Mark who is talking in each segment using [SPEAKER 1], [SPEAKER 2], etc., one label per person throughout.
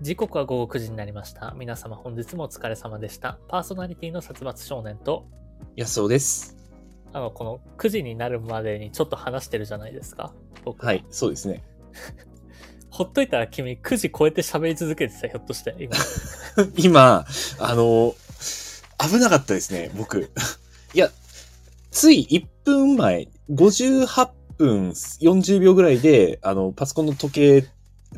[SPEAKER 1] 時刻は午後9時になりました。皆様本日もお疲れ様でした。パーソナリティの殺伐少年と、
[SPEAKER 2] 安尾です。
[SPEAKER 1] あの、この9時になるまでにちょっと話してるじゃないですか。僕
[SPEAKER 2] はい、そうですね。
[SPEAKER 1] ほっといたら君9時超えて喋り続けてた、ひょっとして、今。
[SPEAKER 2] 今、あの、危なかったですね、僕。いや、つい1分前、58分40秒ぐらいで、あの、パソコンの時計、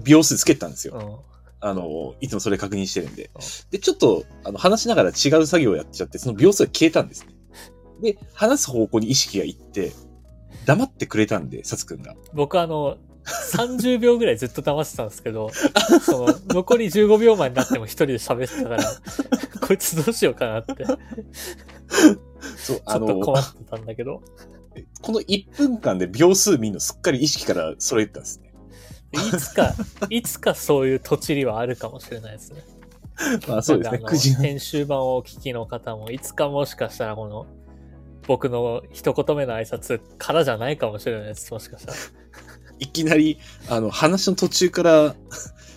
[SPEAKER 2] 秒数つけてたんですよ。
[SPEAKER 1] うん。
[SPEAKER 2] あの、いつもそれ確認してるんで
[SPEAKER 1] うん。
[SPEAKER 2] で、ちょっと、あの、話しながら違う作業をやっちゃって、その秒数が消えたんですね。で、話す方向に意識がいって、黙ってくれたんで、サツくんが。
[SPEAKER 1] 僕あの、30秒ぐらいずっと騙してたんですけど、その、残り15秒前になっても一人で喋ってたから、こいつどうしようかなって、ちょ
[SPEAKER 2] そう、
[SPEAKER 1] っと
[SPEAKER 2] あの、
[SPEAKER 1] 困ってたんだけど、
[SPEAKER 2] この1分間で秒数見るのすっかり意識から揃えてたんですね。
[SPEAKER 1] いつか、いつかそういう土地りはあるかもしれないですね。
[SPEAKER 2] まあそうですね、
[SPEAKER 1] なんかあの
[SPEAKER 2] 9時の。
[SPEAKER 1] 編集版をお聞きの方も、いつかもしかしたらこの、僕の一言目の挨拶からじゃないかもしれないです。もしかしたら。
[SPEAKER 2] いきなり、あの、話の途中から、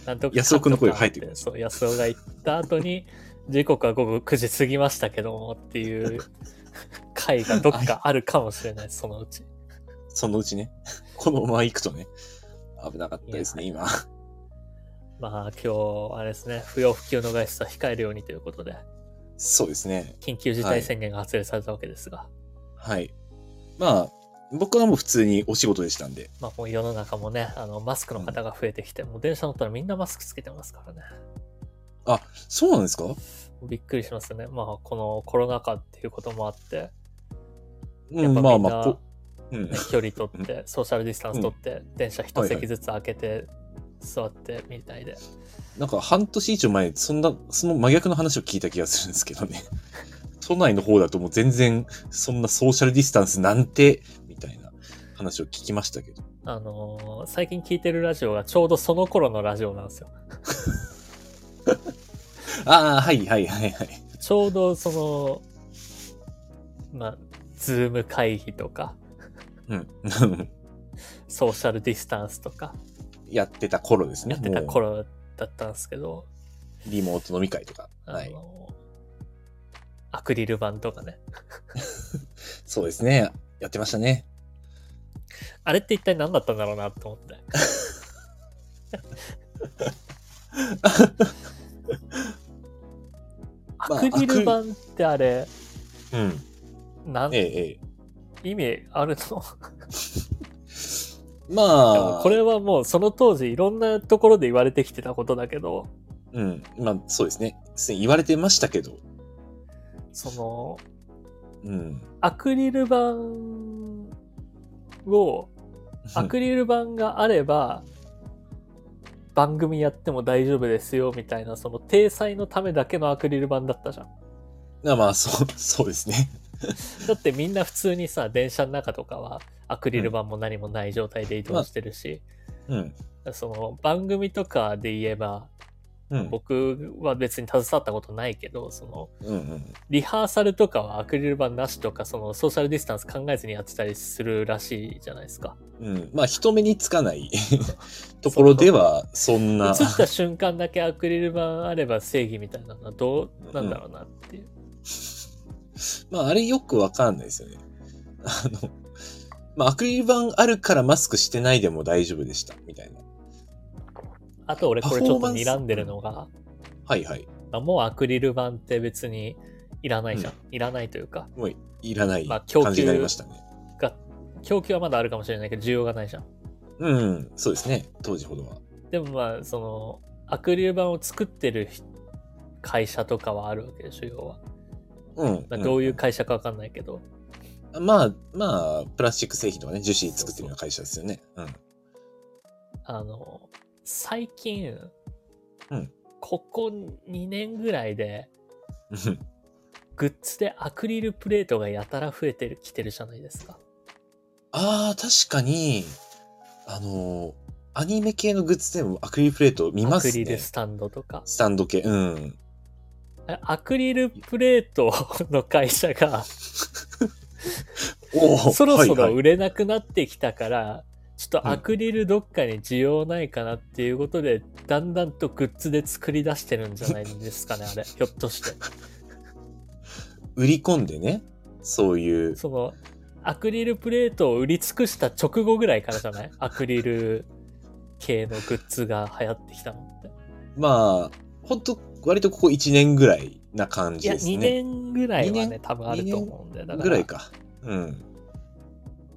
[SPEAKER 1] なんとか
[SPEAKER 2] 安尾の声が入ってくる
[SPEAKER 1] そう、安尾が言った後に、時刻は午後9時過ぎましたけどもっていう 回がどっかあるかもしれないそのうち。
[SPEAKER 2] そのうちね、このまま行くとね、危なかったですね、今。
[SPEAKER 1] まあ今日、あれですね、不要不急の外出は控えるようにということで、
[SPEAKER 2] そうですね。
[SPEAKER 1] 緊急事態宣言が発令されたわけですが、
[SPEAKER 2] はい。まあ、僕はもう普通にお仕事でしたんで。
[SPEAKER 1] まあもう世の中もね、あの、マスクの方が増えてきて、もう電車乗ったらみんなマスクつけてますからね。
[SPEAKER 2] あ、そうなんですか？
[SPEAKER 1] びっくりしますね。まあこのコロナ禍っていうこともあって、
[SPEAKER 2] うん、まあまあ、こうん
[SPEAKER 1] ね、距離取って、ソーシャルディスタンス取って、電車一席ずつ開けて、座ってみたいで。
[SPEAKER 2] なんか半年以上前、そんな、その真逆の話を聞いた気がするんですけどね。都内の方だともう全然、そんなソーシャルディスタンスなんて、みたいな話を聞きましたけど。
[SPEAKER 1] あのー最近聞いてるラジオがちょうどその頃のラジオなんですよ。
[SPEAKER 2] ああ、はいはいはいはい。
[SPEAKER 1] ちょうどその、まあ、ズーム会議とか、
[SPEAKER 2] うん。
[SPEAKER 1] ソーシャルディスタンスとか、
[SPEAKER 2] やってた頃ですね。
[SPEAKER 1] やってた頃だったんですけど、
[SPEAKER 2] リモート飲み会とか。はい。
[SPEAKER 1] アクリル板とかね。
[SPEAKER 2] そうですね。やってましたね。
[SPEAKER 1] あれって一体何だったんだろうなと思って。ア
[SPEAKER 2] まあ
[SPEAKER 1] クリル板ってあれ、
[SPEAKER 2] うん。
[SPEAKER 1] なん
[SPEAKER 2] ええ、ええ。
[SPEAKER 1] 意味あるの？
[SPEAKER 2] ま
[SPEAKER 1] で
[SPEAKER 2] あ、
[SPEAKER 1] もこれはもうその当時いろんなところで言われてきてたことだけど、
[SPEAKER 2] うん。まあ、そうですね。すでに言われてましたけど。
[SPEAKER 1] その、
[SPEAKER 2] うん。
[SPEAKER 1] アクリル板を、アクリル板があれば、番組やっても大丈夫ですよみたいな、その体裁のためだけのアクリル板だったじゃん。
[SPEAKER 2] まあまあ、そう、そうですね。
[SPEAKER 1] だってみんな普通にさ、電車の中とかはアクリル板も何もない状態で移動してるし、
[SPEAKER 2] うん。
[SPEAKER 1] その番組とかで言えば、
[SPEAKER 2] うん。
[SPEAKER 1] 僕は別に携わったことないけど、その、
[SPEAKER 2] うんうん。
[SPEAKER 1] リハーサルとかはアクリル板なしとか、そのソーシャルディスタンス考えずにやってたりするらしいじゃないですか。
[SPEAKER 2] うん。まあ、人目につかない ところでは、そんな。
[SPEAKER 1] 映った瞬間だけアクリル板あれば正義みたいなのはどうなんだろうなっていう。
[SPEAKER 2] まあ、あれよくわかんないですよね。あの、まあ、アクリル板あるからマスクしてないでも大丈夫でした、みたいな。
[SPEAKER 1] あと俺これちょっと睨んでるのが、
[SPEAKER 2] はいはい。
[SPEAKER 1] まあ、もうアクリル板って別にいらないじゃん。いらないというか、
[SPEAKER 2] もういらない
[SPEAKER 1] まあ供給
[SPEAKER 2] 感じになりましたね。
[SPEAKER 1] が、供給はまだあるかもしれないけど需要がないじゃん。
[SPEAKER 2] うん、そうですね。当時ほどは。
[SPEAKER 1] でもまあ、その、アクリル板を作ってるひ会社とかはあるわけでしょ、要は。
[SPEAKER 2] うん。
[SPEAKER 1] まあどういう会社かわかんないけど、
[SPEAKER 2] うんまあ、まあ、プラスチック製品とかね、樹脂作ってるような会社ですよね。うん。
[SPEAKER 1] あの、最近、
[SPEAKER 2] うん
[SPEAKER 1] ここ2年ぐらいで、
[SPEAKER 2] うん
[SPEAKER 1] グッズでアクリルプレートがやたら増えてる、きてるじゃないですか。
[SPEAKER 2] ああ、確かに、あの、アニメ系のグッズでもアクリルプレート見ますね。
[SPEAKER 1] アクリルスタンドとか。
[SPEAKER 2] スタンド系。うん。
[SPEAKER 1] あアクリルプレートの会社が、そろそろ
[SPEAKER 2] はいはい
[SPEAKER 1] 売れなくなってきたから、ちょっとアクリルどっかに需要ないかなっていうことで、だんだんとグッズで作り出してるんじゃないんですかね、あれ。ひょっとして。
[SPEAKER 2] 売り込んでね、そういう、
[SPEAKER 1] その、アクリルプレートを売り尽くした直後ぐらいからじゃない？アクリル系のグッズが流行ってきたのって。
[SPEAKER 2] まあ、ほんと、割とここ1年ぐらいな感
[SPEAKER 1] いや、
[SPEAKER 2] じですね。
[SPEAKER 1] 2年ぐらいはね、多分あると思うんだよ。だから
[SPEAKER 2] ぐらいか。うん。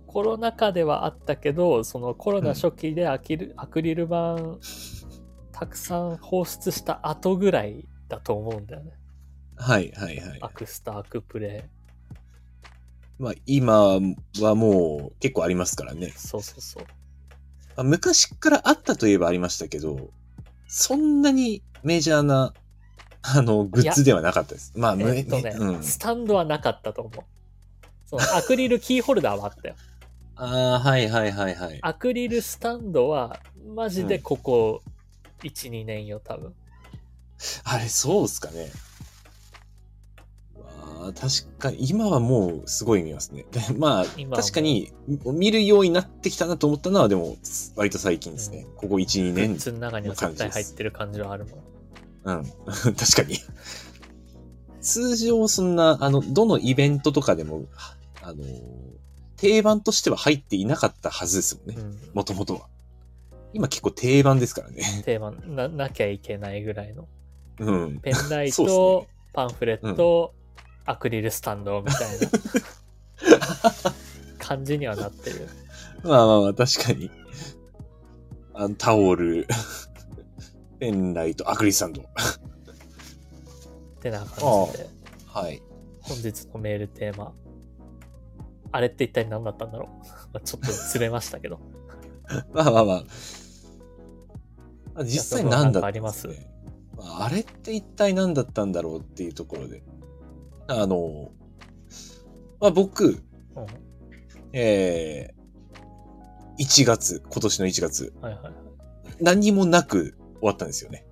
[SPEAKER 1] コロナ禍ではあったけど、そのコロナ初期でアキル、アクリル板たくさん放出した後ぐらいだと思うんだよね。
[SPEAKER 2] はいはいはい
[SPEAKER 1] ア。クスタ、アクプレ。
[SPEAKER 2] まあ、今はもう結構ありますからね。
[SPEAKER 1] そうそうそう。
[SPEAKER 2] まあ昔からあったといえばありましたけど、そんなにメジャーな、あの、グッズではなかったです。まあ、む
[SPEAKER 1] えっとね、
[SPEAKER 2] うん。
[SPEAKER 1] スタンドはなかったと思う。そのアクリルキーホルダーはあったよ。
[SPEAKER 2] ああ、はいはいはいはい。
[SPEAKER 1] アクリルスタンドは、マジでここ1、2年よ、多分。
[SPEAKER 2] あれ、そうっすかね。まあ、確かに、今はもうすごい見ますね。でまあ、確かに、見るようになってきたなと思ったのは、でも、割と最近ですね。ここ1、2
[SPEAKER 1] グッ
[SPEAKER 2] 年。
[SPEAKER 1] ズの中には絶対入ってる感じはあるもん。
[SPEAKER 2] うん。確かに。通常、そんな、あの、どのイベントとかでも、あの、定番としては入っていなかったはずですもんね。
[SPEAKER 1] うん。
[SPEAKER 2] もともとは。今結構定番ですからね。
[SPEAKER 1] テーマな、なきゃいけないぐらいの。
[SPEAKER 2] うん。
[SPEAKER 1] ペンライト、
[SPEAKER 2] ね
[SPEAKER 1] パンフレット、アクリルスタンドみたいな 感じにはなってる。
[SPEAKER 2] まあまあまあ、確かに。あの、タオル、ペンライト、アクリルスタンド。
[SPEAKER 1] ってな感じで、
[SPEAKER 2] はい。
[SPEAKER 1] 本日のメールテーマ。あれって一体何だったんだろう？ま あちょっとずれましたけど。
[SPEAKER 2] まあまあまあ。まあ実際何だったんですかねまあ、あれって一体何だったんだろうっていうところで。あの、まあ僕、
[SPEAKER 1] うん。
[SPEAKER 2] えー、1月、今年の1月、
[SPEAKER 1] はいはいはい。
[SPEAKER 2] 何もなく終わったんですよね。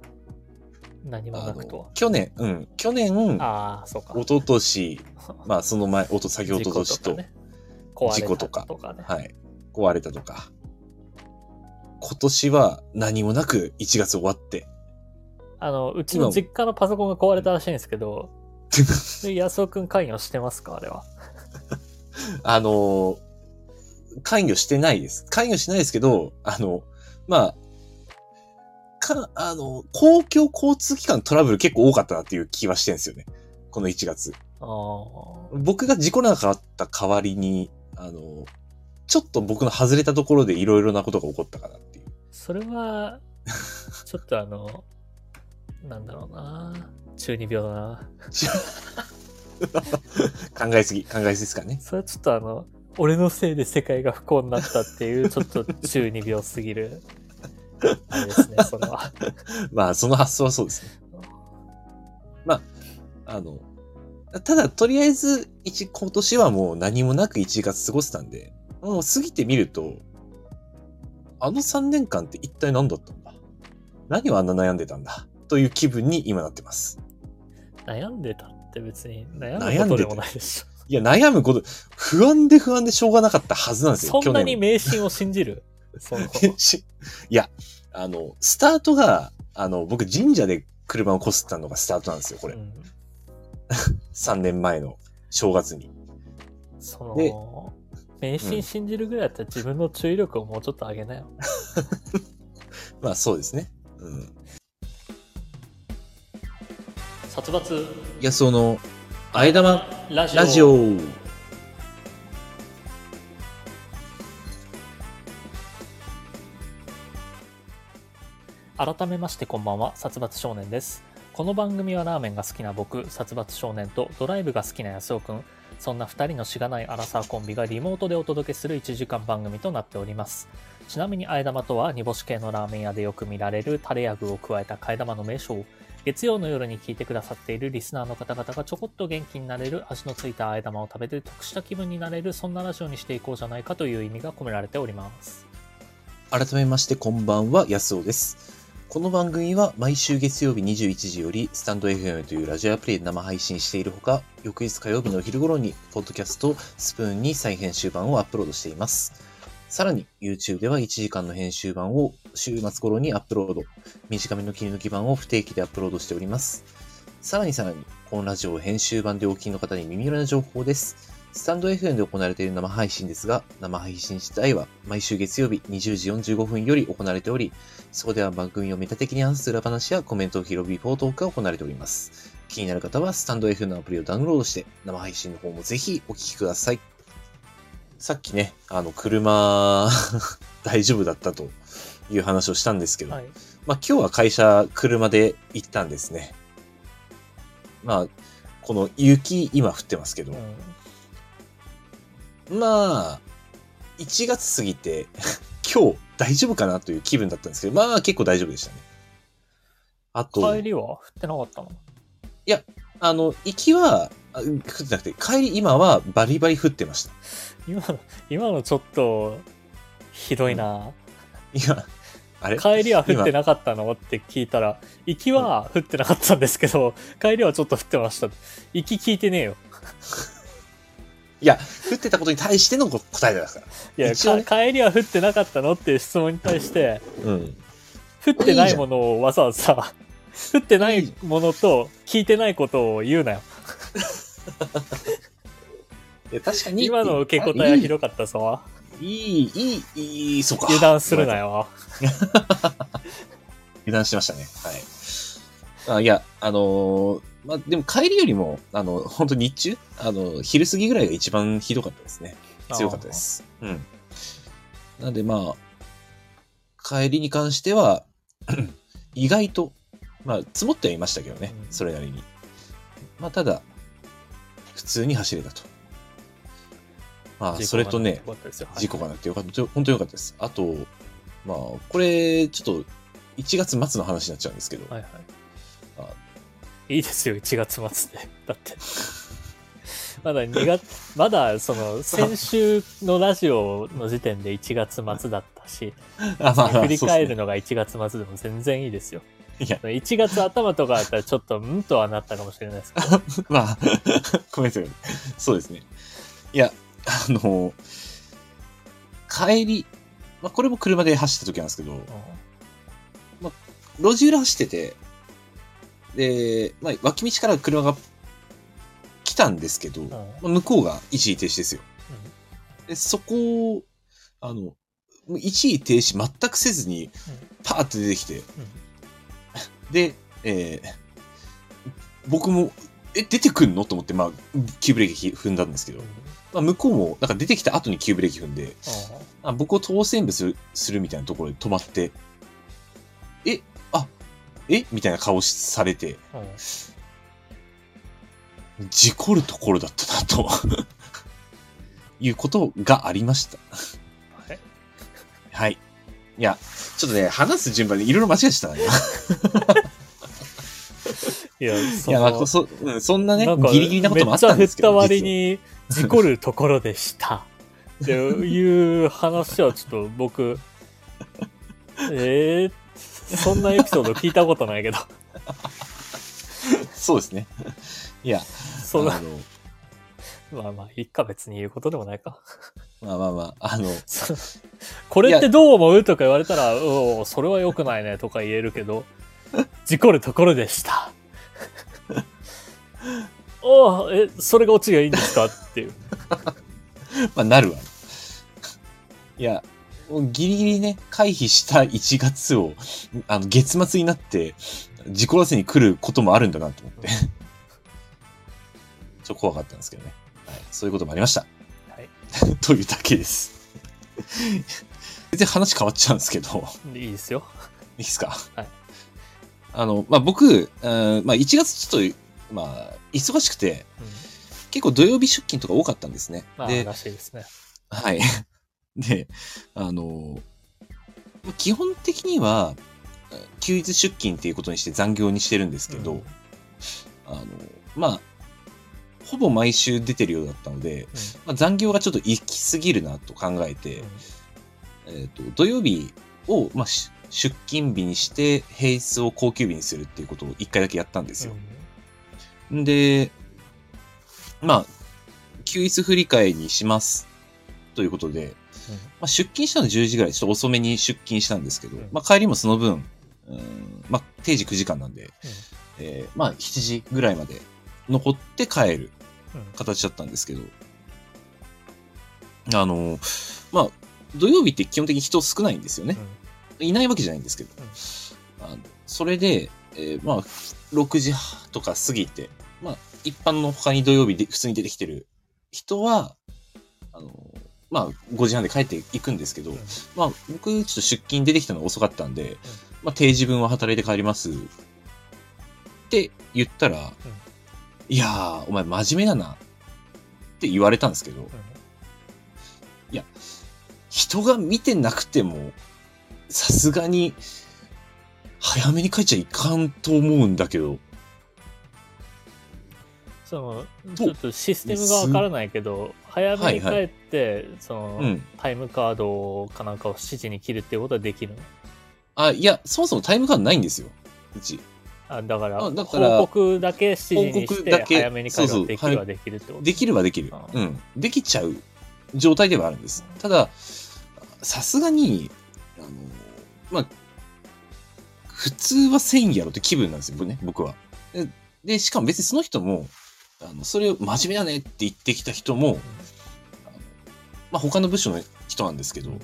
[SPEAKER 1] 何も
[SPEAKER 2] あ
[SPEAKER 1] なくとは
[SPEAKER 2] の。去年、うん、去年、
[SPEAKER 1] ああ、そうか。
[SPEAKER 2] 一昨年、まあその前、おと、先ほど年と、事故とか
[SPEAKER 1] とかね。
[SPEAKER 2] はい、壊れたとか。今年は何もなく1月終わって、
[SPEAKER 1] あの、うちの実家のパソコンが壊れたらしいんですけど、で安尾くん関与してますかあれは。
[SPEAKER 2] あのー関与してないです。関与してないですけど、あの、まあ、か、あの、公共交通機関トラブル結構多かったなっていう気はしてるんですよね。この1月。僕が事故なかった代わりに、あの、ちょっと僕の外れたところでいろいろなことが起こったかなっていう。
[SPEAKER 1] それは、ちょっとあの、なんだろうな。中二病だな。
[SPEAKER 2] 考えすぎ、考えすぎですかね。
[SPEAKER 1] それはちょっとあの、俺のせいで世界が不幸になったっていう、ちょっと中二病すぎる、あれですね、それは。
[SPEAKER 2] まあ、その発想はそうですね。まあ、あの、ただ、とりあえず、一、今年はもう何もなく1月過ごせたんで、もう過ぎてみると、あの3年間って一体何だったんだ？何をあんな悩んでたんだ？という気分に今なってます。
[SPEAKER 1] 悩んでたって別に悩むことでもないでしょ。
[SPEAKER 2] いや、悩むこと、不安で不安でしょうがなかったはずなんですよ、
[SPEAKER 1] そんなに
[SPEAKER 2] 去
[SPEAKER 1] 迷信を信じる？その、
[SPEAKER 2] いや、あの、スタートが、あの、僕神社で車をこすったのがスタートなんですよ、これ。
[SPEAKER 1] うん
[SPEAKER 2] 3年前の正月に。
[SPEAKER 1] そ
[SPEAKER 2] で
[SPEAKER 1] の、迷信信じるぐらいだったら自分の注意力をもうちょっと上げなよ。
[SPEAKER 2] まあそうですね。うん。
[SPEAKER 1] 殺伐
[SPEAKER 2] いや、その、あえ玉
[SPEAKER 1] ラジオ。改めましてこんばんは、殺伐少年です。この番組はラーメンが好きな僕、殺伐少年とドライブが好きな安尾くん、そんな2人のしがないアラサーコンビがリモートでお届けする1時間番組となっております。ちなみに、あえ玉とは煮干し系のラーメン屋でよく見られるタレや具を加えた替え玉の名称。月曜の夜に聞いてくださっているリスナーの方々がちょこっと元気になれる味のついたあえ玉を食べて得した気分になれるそんなラジオにしていこうじゃないかという意味が込められております。
[SPEAKER 2] 改めましてこんばんは、安尾です。この番組は毎週月曜日21時よりスタンド FM というラジオアプリで生配信しているほか、翌日火曜日のお昼頃にポッドキャストスプーンに再編集版をアップロードしています。さらに YouTube では1時間の編集版を週末頃にアップロード。短めの切り抜き版を不定期でアップロードしております。さらにさらに、このラジオ編集版でお聞きの方に耳寄りな情報です。スタンド FM で行われている生配信ですが、生配信自体は毎週月曜日20時45分より行われており、そこでは番組をメタ的に話す裏話やコメントを拾うビフォートークが行われております。気になる方はスタンド FM のアプリをダウンロードして、生配信の方もぜひお聞きください。さっきね、あの、車、大丈夫だったという話をしたんですけど、
[SPEAKER 1] はい。
[SPEAKER 2] まあ今日は会社車で行ったんですね。まあ、この雪今降ってますけど、
[SPEAKER 1] うん。
[SPEAKER 2] まあ、1月過ぎて今日大丈夫かなという気分だったんですけど、まあ結構大丈夫でしたね。あと、
[SPEAKER 1] 帰りは？降ってなかったの？
[SPEAKER 2] あの、行きは、あ降ってなくて、帰り今はバリバリ降ってました。
[SPEAKER 1] 今の、今のちょっと、ひどいな。
[SPEAKER 2] いや、あれ？
[SPEAKER 1] 帰りは降ってなかったの？って聞いたら、行きは降ってなかったんですけど、帰りはちょっと降ってました。行き聞いてねえよ。
[SPEAKER 2] いや、降ってたことに対しての答えだから。
[SPEAKER 1] いや、
[SPEAKER 2] 一応ね
[SPEAKER 1] か帰りは降ってなかったのっていう質問に対して、
[SPEAKER 2] うん。
[SPEAKER 1] 降ってないものをわざわざ、降ってないものと聞いてないことを言うなよ。
[SPEAKER 2] いや、確かに。
[SPEAKER 1] 今の受け答えはひどかったぞ。
[SPEAKER 2] いい、いい、いい、そうか。
[SPEAKER 1] 油断するな。よ。
[SPEAKER 2] 油断してましたね。はい。あいや、あのーまあ、でも帰りよりも、あの、本当日中あの、昼過ぎぐらいが一番ひどかったですね。強かったです。うん。なんでまあ、帰りに関しては、意外と、まあ、積もってはいましたけどね、
[SPEAKER 1] うん
[SPEAKER 2] それなりに。まあ、ただ、普通に走れたと。まあ、それとね、事故がなくてよかった。本当よかったです。あと、まあ、これ、ちょっと、1月末の話になっちゃうんですけど、
[SPEAKER 1] はいはい。
[SPEAKER 2] あ
[SPEAKER 1] いいですよ、1月末で。だって。まだ2月、まだその、先週のラジオの時点で1月末だったし、
[SPEAKER 2] あまあまあ
[SPEAKER 1] 振り返る
[SPEAKER 2] の。
[SPEAKER 1] のが1月末でも全然いいですよ。
[SPEAKER 2] いや、
[SPEAKER 1] 1月頭とかだったらちょっと、んとはなったかもしれないですけど。
[SPEAKER 2] まあ、ごめんなさい。そうですね。いや、あの、帰り、まあ、これも車で走った時なんですけど、路地裏走ってて、で、まあ、脇道から車が来たんですけど、
[SPEAKER 1] うん。
[SPEAKER 2] まあ向こうが一時停止ですよ。で、そこを、あの、一時停止全くせずに、パーって出てきて、で、えー僕も、え、出てくんの？と思って、まあ、急ブレーキ踏んだんですけど、まあ、向こうも、なんか出てきた後に急ブレーキ踏んで、あ僕を当選部するするみたいなところで止まって、え、あ、え？みたいな顔しされて、事故るところだったな、と いうことがありました。
[SPEAKER 1] はい
[SPEAKER 2] はい。いや、ちょっとね、話す順番でいろいろ間違えてたな、今
[SPEAKER 1] いや、そ
[SPEAKER 2] いや、まあ
[SPEAKER 1] の
[SPEAKER 2] そ、うんそんなねギリギリなこともあったんですけど。
[SPEAKER 1] めっちゃ振った割に、事故るところでした。っていう話はちょっと僕、えー、そんなエピソード聞いたことないけど、
[SPEAKER 2] そうですね。いや、
[SPEAKER 1] そんなまあまあ、いっか別に言うことでもないか。
[SPEAKER 2] まあまあまあ、あの、
[SPEAKER 1] そこれってどう思うとか言われたら、おうそれは良くないねとか言えるけど、事故るところでした。おうえ、それがオチがいいんですか？っていう。
[SPEAKER 2] まあ、なるわ。いや、ギリギリね、回避した1月を、あの、月末になって、事故らせに来ることもあるんだなと思って。ちょっと怖かったんですけどね。はい。そういうこともありました。
[SPEAKER 1] はい。
[SPEAKER 2] というだけです。全然話変わっちゃうんですけど、
[SPEAKER 1] いいですよ。
[SPEAKER 2] いいですか？
[SPEAKER 1] はい。
[SPEAKER 2] あの、まあ、僕、うんまあ、1月ちょっと、まあ、忙しくて、
[SPEAKER 1] うん、
[SPEAKER 2] 結構土曜日出勤とか多かったんですね。
[SPEAKER 1] まあ、
[SPEAKER 2] で、
[SPEAKER 1] らしいですね。
[SPEAKER 2] はい。で、あの、基本的には、休日出勤っていうことにして残業にしてるんですけど、
[SPEAKER 1] うん
[SPEAKER 2] あの、まあ、ほぼ毎週出てるようだったので、まあ、残業がちょっと行き過ぎるなと考えて、えっ、と、土曜日を、まあ、し出勤日にして、平日を高級日にするっていうことを一回だけやったんですよ。んで、まあ、休日振り替えにします。ということで、まあ、出勤したの10時ぐらい、ちょっと遅めに出勤したんですけど、
[SPEAKER 1] うん。
[SPEAKER 2] まあ、帰りもその分、うんまあ、定時9時間なんで、えーまあ、7時ぐらいまで残って帰る
[SPEAKER 1] うん。
[SPEAKER 2] 形だったんですけど、あの、まあ、土曜日って基本的に人少ないんですよね。いないわけじゃないんですけど、あのそれで、えーまあ、6時とか過ぎて、まあ、一般の他に土曜日で普通に出てきてる人は、あの、まあ、5時半で帰っていくんですけど、
[SPEAKER 1] うん
[SPEAKER 2] まあ、僕、ちょっと出勤出てきたのが遅かったんで、まあ、定時分は働いて帰ります。って言ったら、いやー、お前真面目だな。って言われたんですけど、人が見てなくても、さすがに、早めに帰っちゃいかんと思うんだけど、
[SPEAKER 1] その
[SPEAKER 2] と
[SPEAKER 1] ちょっとシステムがわからないけど早めに帰
[SPEAKER 2] はい
[SPEAKER 1] って、その、
[SPEAKER 2] うん。
[SPEAKER 1] タイムカードかなんかを7時に切るっていうことはできるの？
[SPEAKER 2] あ、いや、そもそもタイムカードないんですよ。うち。
[SPEAKER 1] あだから
[SPEAKER 2] あだから
[SPEAKER 1] 報告だけ7時にして早めに帰るできるはできるってこと？
[SPEAKER 2] できるはできる
[SPEAKER 1] あ。
[SPEAKER 2] うん。できちゃう状態ではあるんです。ただ、さすがに、あの、まあ、普通は1000やろって気分なんですよ、僕ね、僕は。で、でしかも別にその人も、あの、それを真面目だねって言ってきた人も、あのまあ、他の部署の人なんですけど、
[SPEAKER 1] うん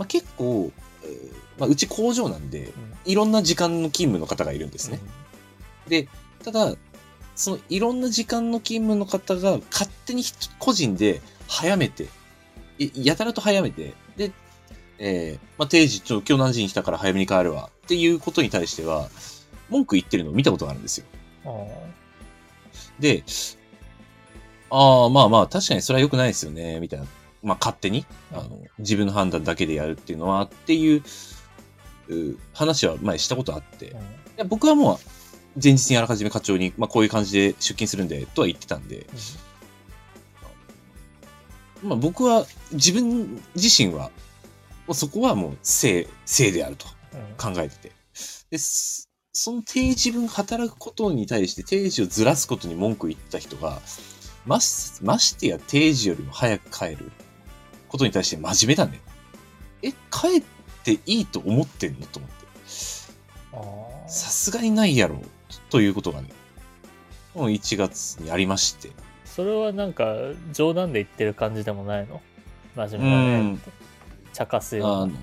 [SPEAKER 2] まあ、結構、えーまあ、うち工場なんで、いろんな時間の勤務の方がいるんですね。で、ただ、そのいろんな時間の勤務の方が勝手に人個人で早めて、いやたらと早めて、で、えーまあ、定時、ちょ、今日何時に来たから早めに帰るわっていうことに対しては、文句言ってるのを見たことがあるんですよ。で、ああ、まあまあ、確かにそれは良くないですよね、みたいな。まあ、勝手に、あの、自分の判断だけでやるっていうのは、っていう、う話は前したことあって、
[SPEAKER 1] うん。
[SPEAKER 2] や僕はもう、前日にあらかじめ課長に、まあ、こういう感じで出勤するんで、とは言ってたんで、まあ、僕は、自分自身は、そこはもう、正、正であると
[SPEAKER 1] うん。
[SPEAKER 2] 考えてて。で、すその定時分働くことに対して定時をずらすことに文句言った人が、まし、ましてや定時よりも早く帰ることに対して真面目だね。え、帰っていいと思ってんの？と思って。さすがにないやろ。ということがね、もう1月にありまして。
[SPEAKER 1] それはなんか冗談で言ってる感じでもないの？真面目だねって茶化すような、
[SPEAKER 2] い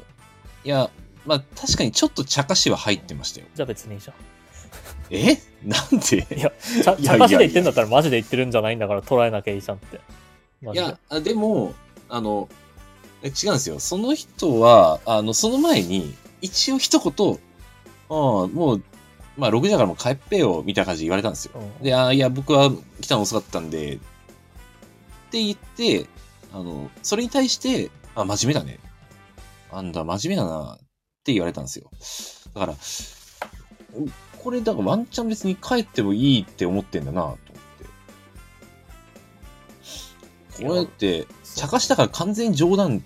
[SPEAKER 2] や、まあ確かにちょっと茶化しは入ってましたよ。
[SPEAKER 1] じゃあ別にいいじゃん
[SPEAKER 2] え？なんで？
[SPEAKER 1] いや茶化しで言ってんだったらマジで言ってるんじゃないんだから捉えなきゃいいじゃんって
[SPEAKER 2] いや、あでも、あの、え違うんですよ。その人は、あの、その前に、一応一言、ああ、もう、まあ、6時だからもう帰っぺよ、みたいな感じで言われたんですよ。
[SPEAKER 1] うん
[SPEAKER 2] で、ああ、いや、僕は来たの遅かったんで、って言って、あの、それに対して、あ、真面目だね。あんだ、真面目だな、って言われたんですよ。だから、これ、だからワンチャン別に帰ってもいいって思ってんだな、と思って。これって、茶化したから完全に冗談っ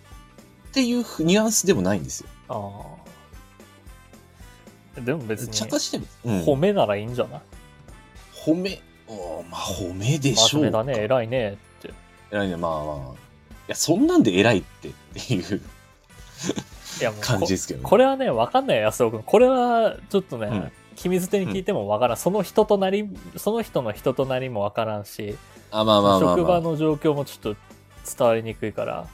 [SPEAKER 2] ていうふニュアンスでもないんですよ。
[SPEAKER 1] ああでも別に
[SPEAKER 2] 茶化しても、うん
[SPEAKER 1] 褒めならいいんじゃない？
[SPEAKER 2] 褒め、おまあ褒めでしょうか。
[SPEAKER 1] 真面目だね偉いねって
[SPEAKER 2] 偉いね、まあまあ。いや、そんなんで偉いってっていう感じですけどね。
[SPEAKER 1] ここれはね分かんないよ安尾君これはちょっとね、
[SPEAKER 2] うん
[SPEAKER 1] 君捨てに聞いても分からん、その人となりその人の人となりも分からんし、
[SPEAKER 2] あ、まあまあまあ、まあ。
[SPEAKER 1] 職場の状況もちょっと伝わりにくいから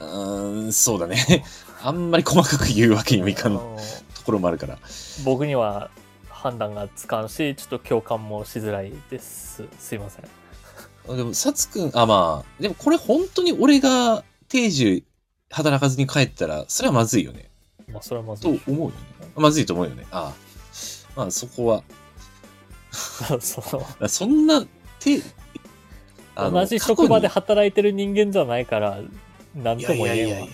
[SPEAKER 2] うーん、そうだね。あんまり細かく言うわけにもいかんところもあるから。
[SPEAKER 1] 僕には判断がつかんしちょっと共感もしづらいですすいません
[SPEAKER 2] でも、さつくん、あ、まあ、でもこれ本当に俺が定時働かずに帰ったら、それはまずいよね。
[SPEAKER 1] まあそれはまず
[SPEAKER 2] と
[SPEAKER 1] い
[SPEAKER 2] 思うよね。まずいと思うよね。ああ。まあ、そこは。
[SPEAKER 1] その
[SPEAKER 2] そんな、て、あの
[SPEAKER 1] 同じ職場で
[SPEAKER 2] 過
[SPEAKER 1] 働いてる人間じゃないから何
[SPEAKER 2] 去に
[SPEAKER 1] とも言えんわ
[SPEAKER 2] いやいやいやいや。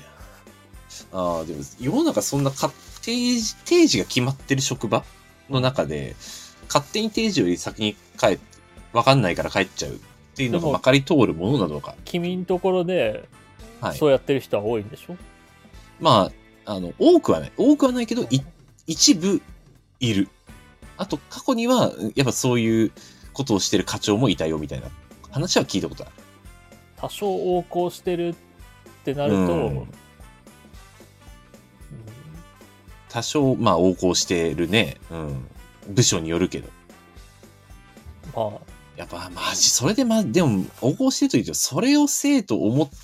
[SPEAKER 2] ああ、でも、世の中そんなか定時、定時が決まってる職場の中で、勝手に定時より先に帰って、わかんないから帰っちゃうっていうのがまかり通るものなのか。
[SPEAKER 1] 君んところで
[SPEAKER 2] はい。
[SPEAKER 1] そうやってる人は多いんでしょ、
[SPEAKER 2] まあ、あの、多くはない。多くはないけど、い一部いる。あと、過去には、やっぱそういうことをしてる課長もいたよ、みたいな話は聞いたことある。
[SPEAKER 1] 多少横行してるってなると、
[SPEAKER 2] うん
[SPEAKER 1] うん
[SPEAKER 2] 多少、まあ、横行してるね。うん。部署によるけど。
[SPEAKER 1] まあ、
[SPEAKER 2] やっぱ、マジ、それでま、でも、横行してると言うと、それをせえと思って